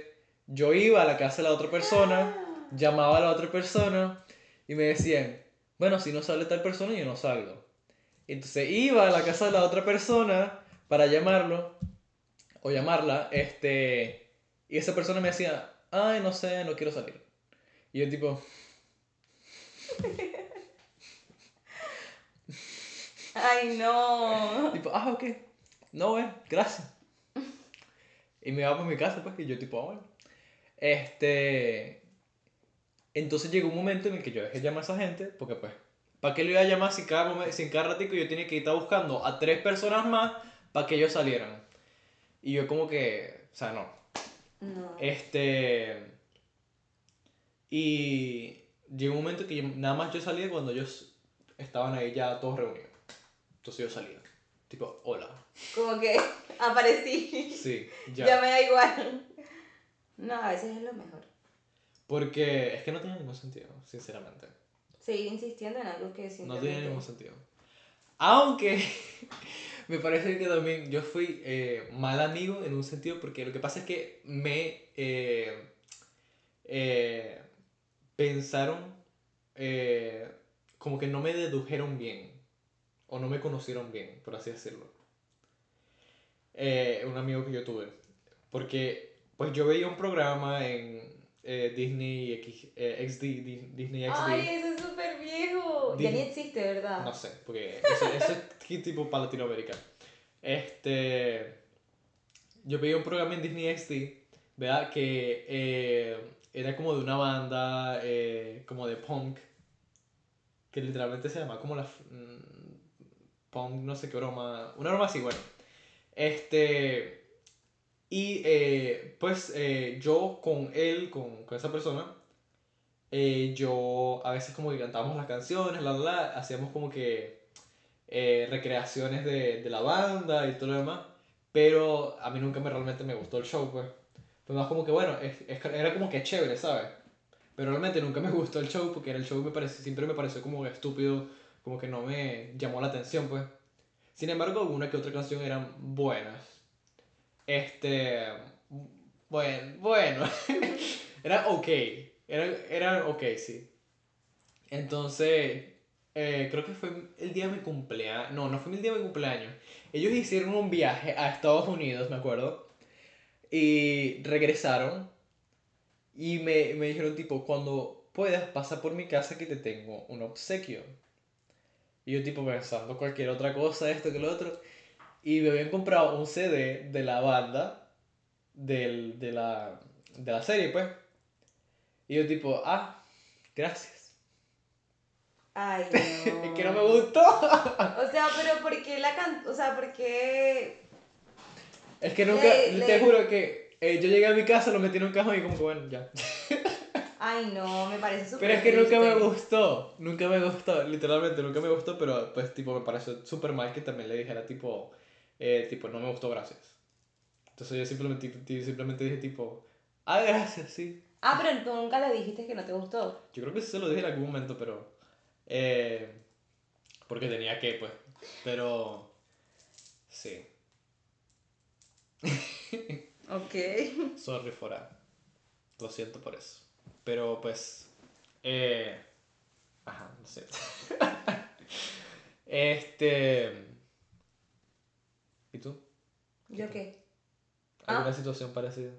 [SPEAKER 1] yo iba a la casa de la otra persona, llamaba a la otra persona y me decían, bueno, si no sale tal persona, yo no salgo. Entonces iba a la casa de la otra persona para llamarlo o llamarla, este, y esa persona me decía, ay, no sé, no quiero salir. Y yo tipo,
[SPEAKER 2] ¡Ay, no!
[SPEAKER 1] tipo, ah, ok, no, güey, gracias. Y me iba para mi casa, pues, y yo tipo, ah, bueno. Este, entonces llegó un momento en el que yo dejé de llamar a esa gente, porque pues, ¿para qué le iba a llamar si cada, momen- si en cada ratico yo tenía que estar buscando a tres personas más para que ellos salieran? Y yo como que, o sea, no.
[SPEAKER 2] No.
[SPEAKER 1] Este. Y llegó un momento que nada más yo salía cuando ellos estaban ahí ya todos reunidos. Entonces yo salía. Tipo, hola.
[SPEAKER 2] Como que aparecí.
[SPEAKER 1] Sí,
[SPEAKER 2] Ya.
[SPEAKER 1] ya.
[SPEAKER 2] me da igual. No, a veces es lo mejor.
[SPEAKER 1] Porque es que no tiene ningún sentido, sinceramente.
[SPEAKER 2] Seguir insistiendo en algo que
[SPEAKER 1] No
[SPEAKER 2] simplemente...
[SPEAKER 1] tiene ningún sentido. Aunque me parece que también yo fui eh, mal amigo en un sentido porque lo que pasa es que me eh, eh, pensaron como que no me dedujeron bien o no me conocieron bien, por así decirlo. Un amigo que yo tuve. Porque pues yo veía un programa en eh, Disney X- eh, XD, Di- Disney XD.
[SPEAKER 2] Ay, eso es súper viejo. Ya ni existe, ¿verdad?
[SPEAKER 1] No sé, porque eso, eso es tipo para Latinoamérica. Este. Yo veía un programa en Disney XD, ¿verdad? Que eh, era como de una banda, eh, como de punk, que literalmente se llama como la. mm, punk, no sé qué broma. Una broma así, bueno. Este. Y eh, pues eh, yo con él, con, con esa persona, eh, yo a veces como que cantábamos las canciones, la, la, la, hacíamos como que eh, recreaciones de, de la banda y todo lo demás, pero a mí nunca me realmente me gustó el show, pues. Pues más como que bueno, es- es- era como que chévere, ¿sabes? Pero realmente nunca me gustó el show porque el show me parece, siempre me pareció como estúpido, como que no me llamó la atención, pues. Sin embargo, alguna que otra canción eran buenas. Este. Bueno, bueno. era ok. Era, era ok, sí. Entonces, eh, creo que fue el día de mi cumpleaños. No, no fue el día de mi cumpleaños. Ellos hicieron un viaje a Estados Unidos, me acuerdo. Y regresaron. Y me, me dijeron, tipo, cuando puedas, pasa por mi casa que te tengo un obsequio. Y yo, tipo, pensando cualquier otra cosa, esto que lo otro. Y me habían comprado un CD de la banda, del, de, la, de la serie, pues. Y yo, tipo, ah, gracias.
[SPEAKER 2] Ay, no.
[SPEAKER 1] Es que no me gustó.
[SPEAKER 2] O sea, pero ¿por qué la can... O sea, ¿por qué...?
[SPEAKER 1] Es que nunca,
[SPEAKER 2] Le-
[SPEAKER 1] te juro que eh, yo llegué a mi casa, lo metí en un cajón y como que bueno, ya.
[SPEAKER 2] Ay, no, me parece súper
[SPEAKER 1] Pero es que nunca me gustó, nunca me gustó, literalmente nunca me gustó, pero pues tipo me pareció súper mal que también le dijera tipo, eh, tipo, no me gustó, gracias. Entonces yo simplemente, simplemente dije tipo, ah, gracias, sí.
[SPEAKER 2] Ah, pero tú nunca le dijiste que no te gustó.
[SPEAKER 1] Yo creo que sí se lo dije en algún momento, pero, eh, porque tenía que, pues, pero, sí.
[SPEAKER 2] Ok.
[SPEAKER 1] Sorry for that. Lo siento por eso. Pero pues. Eh... Ajá, no sé. este. ¿Y tú?
[SPEAKER 2] ¿Yo qué?
[SPEAKER 1] ¿Alguna
[SPEAKER 2] Ah.
[SPEAKER 1] situación parecida?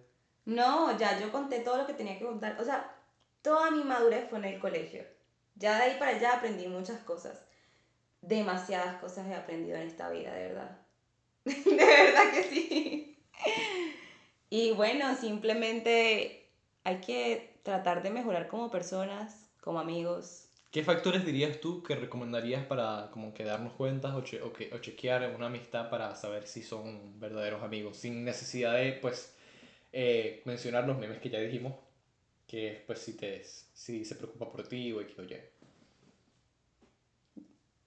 [SPEAKER 2] No, ya yo conté todo lo que tenía que contar. O sea, toda mi madurez fue en el colegio. Ya de ahí para allá aprendí muchas cosas. Demasiadas cosas he aprendido en esta vida, de verdad. de verdad que sí. Y bueno, simplemente hay que tratar de mejorar como personas, como amigos.
[SPEAKER 1] ¿Qué factores dirías tú que recomendarías para como que darnos cuentas o, che- o que- o chequear una amistad para saber si son verdaderos amigos? Sin necesidad de, pues, eh, mencionar los memes que ya dijimos. Que es, pues, si, te, si se preocupa por ti o X o Y.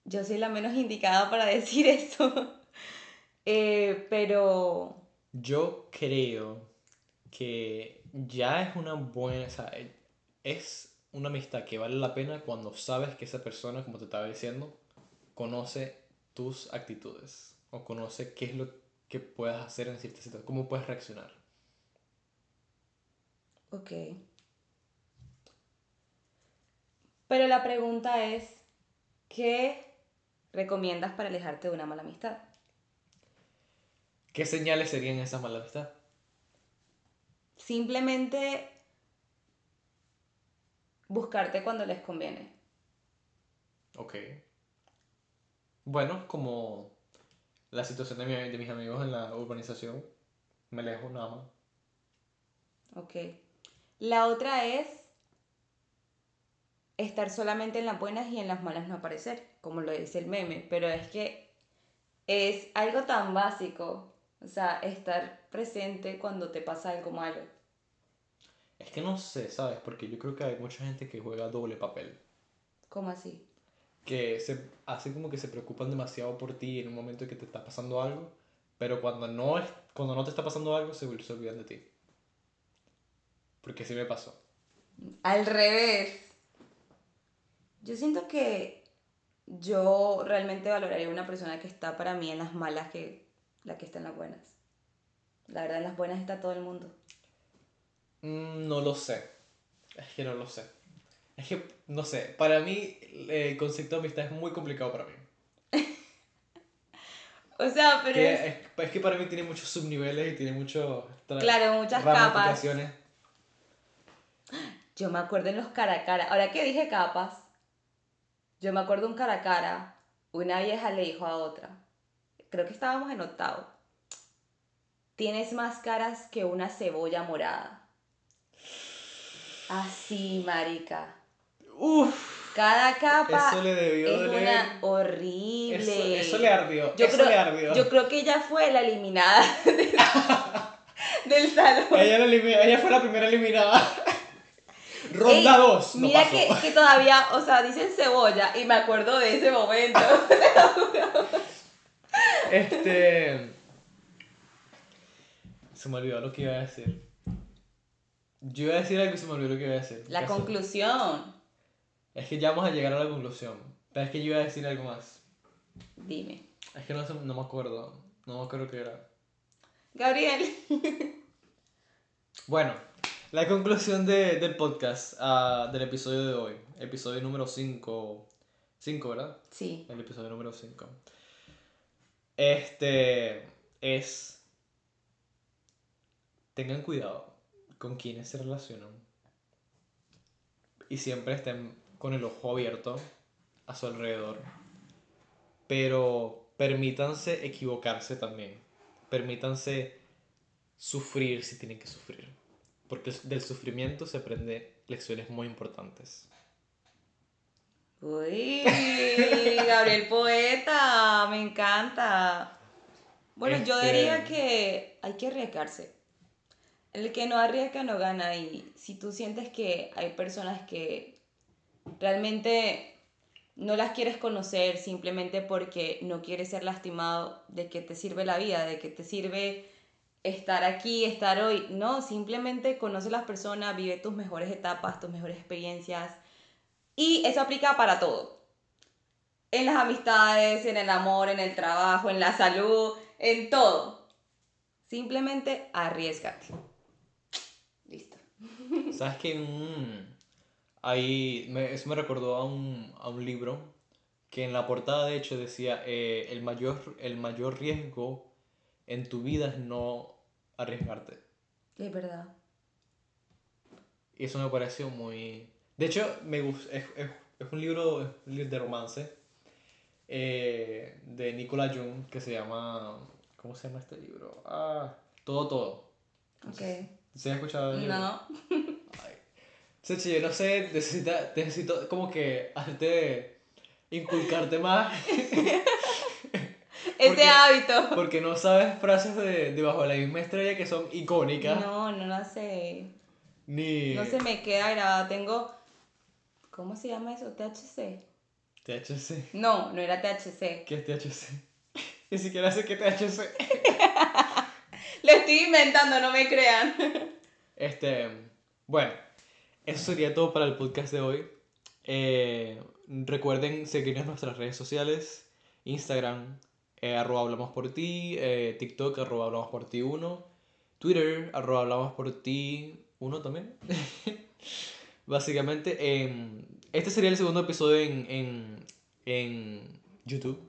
[SPEAKER 2] Yo soy la menos indicada para decir eso. Eh, pero
[SPEAKER 1] Yo creo que ya es una buena, o sea, es una amistad que vale la pena cuando sabes que esa persona, como te estaba diciendo, conoce tus actitudes o conoce qué es lo que puedes hacer en cierta situación, cómo puedes reaccionar.
[SPEAKER 2] Ok. Pero la pregunta es, ¿qué recomiendas para alejarte de una mala amistad?
[SPEAKER 1] ¿Qué señales serían esa mala amistad?
[SPEAKER 2] Simplemente buscarte cuando les conviene.
[SPEAKER 1] Ok. Bueno, como la situación de, mi- de mis amigos en la urbanización, me alejo nada más.
[SPEAKER 2] Ok. La otra es estar solamente en las buenas y en las malas no aparecer, como lo dice el meme, pero es que es algo tan básico, o sea, estar presente cuando te pasa algo malo.
[SPEAKER 1] Es que no sé, ¿sabes? Porque yo creo que hay mucha gente que juega doble papel.
[SPEAKER 2] ¿Cómo así?
[SPEAKER 1] Que se hace como que se preocupan demasiado por ti en un momento en que te está pasando algo, pero cuando no, es, cuando no te está pasando algo se, se olvidan de ti. Porque sí me pasó.
[SPEAKER 2] Al revés. Yo siento que yo realmente valoraría a una persona que está para mí en las malas que la que está en las buenas. La verdad, en las buenas está todo el mundo.
[SPEAKER 1] Mm, no lo sé. Es que no lo sé. Es que, no sé, para mí el concepto de amistad es muy complicado para mí.
[SPEAKER 2] O sea, pero
[SPEAKER 1] Que
[SPEAKER 2] es-
[SPEAKER 1] es, que para mí tiene muchos subniveles y tiene muchos
[SPEAKER 2] Claro, muchas capas. Yo me acuerdo en los cara a cara. Ahora que dije capas, yo me acuerdo un cara a cara. Una vieja le dijo a otra. Creo que estábamos en octavo. Tienes más caras que una cebolla morada. Así, marica.
[SPEAKER 1] Uf,
[SPEAKER 2] Cada capa
[SPEAKER 1] eso le debió
[SPEAKER 2] es
[SPEAKER 1] doler.
[SPEAKER 2] una horrible.
[SPEAKER 1] Eso, eso le ardió.
[SPEAKER 2] Yo
[SPEAKER 1] eso
[SPEAKER 2] creo,
[SPEAKER 1] le ardió.
[SPEAKER 2] yo creo que ella fue la eliminada del, del salón.
[SPEAKER 1] Ella, la elimi- ella fue la primera eliminada. Ronda
[SPEAKER 2] Ey,
[SPEAKER 1] 2. No
[SPEAKER 2] Mira que, que todavía, o sea, dicen cebolla y me acuerdo de ese momento.
[SPEAKER 1] Este. Se me olvidó lo que iba a decir. Yo iba a decir algo y se me olvidó lo que iba a decir.
[SPEAKER 2] La
[SPEAKER 1] Caso-
[SPEAKER 2] conclusión.
[SPEAKER 1] Es que ya vamos a llegar a la conclusión. Pero es que yo iba a decir algo más.
[SPEAKER 2] Dime.
[SPEAKER 1] Es que no, no me acuerdo. No me acuerdo qué era.
[SPEAKER 2] Gabriel.
[SPEAKER 1] Bueno, la conclusión de- del podcast, ah, del episodio de hoy. Episodio número 5. 5, ¿verdad?
[SPEAKER 2] Sí.
[SPEAKER 1] El episodio número 5. Este es. Tengan cuidado con quienes se relacionan. Y siempre estén con el ojo abierto a su alrededor. Pero permítanse equivocarse también. Permítanse sufrir si tienen que sufrir. Porque del sufrimiento se aprende lecciones muy importantes.
[SPEAKER 2] Uy, Gabriel Poeta, me encanta. Bueno, yo
[SPEAKER 1] Este-
[SPEAKER 2] diría que hay que arriesgarse. El que no arriesga no gana y si tú sientes que hay personas que realmente no las quieres conocer simplemente porque no quieres ser lastimado, de que te sirve la vida, de que te sirve estar aquí, estar hoy. No, simplemente conoce las personas, vive tus mejores etapas, tus mejores experiencias. Y eso aplica para todo. En las amistades, en el amor, en el trabajo, en la salud, en todo. Simplemente arriesgate.
[SPEAKER 1] ¿Sabes que un... ahí me, eso me recordó a un, a un libro que en la portada de hecho decía eh, el, mayor, el mayor riesgo en tu vida es no arriesgarte.
[SPEAKER 2] Es verdad.
[SPEAKER 1] Y eso me pareció muy... De hecho, me es, es, es un libro, es un libro de romance eh, de Nicola Jung que se llama... ¿Cómo se llama este libro? Ah, Todo Todo.
[SPEAKER 2] Ok.
[SPEAKER 1] ¿Se ha escuchado el libro?
[SPEAKER 2] No.
[SPEAKER 1] Sechi, yo no sé, necesita, necesito como que hacerte inculcarte más
[SPEAKER 2] Ese
[SPEAKER 1] Porque-
[SPEAKER 2] hábito.
[SPEAKER 1] porque no sabes frases de, de Bajo la misma estrella que son icónicas
[SPEAKER 2] No, no la sé.
[SPEAKER 1] ni
[SPEAKER 2] No se me queda grabada. Tengo. ¿Cómo se llama eso? ¿THC?
[SPEAKER 1] THC.
[SPEAKER 2] No, no era THC.
[SPEAKER 1] ¿Qué es THC? Ni siquiera sé qué es THC.
[SPEAKER 2] Lo estoy inventando, no me crean.
[SPEAKER 1] Este, bueno, eso sería todo para el podcast de hoy. Eh, recuerden seguirnos en nuestras redes sociales, Instagram, eh, arroba hablamos por ti, eh, TikTok, arroba hablamos por ti 1, Twitter, arroba hablamos por ti 1 también. Básicamente, em, este sería el segundo episodio en, en, en YouTube.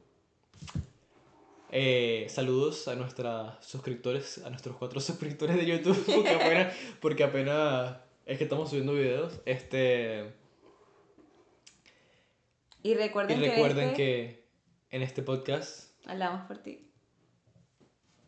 [SPEAKER 1] Eh, saludos a nuestros suscriptores, a nuestros cuatro suscriptores de YouTube, porque apenas, porque apenas es que estamos subiendo videos. Este,
[SPEAKER 2] Y
[SPEAKER 1] y
[SPEAKER 2] recuerden,
[SPEAKER 1] recuerden
[SPEAKER 2] que, en este
[SPEAKER 1] que en este podcast
[SPEAKER 2] hablamos por ti.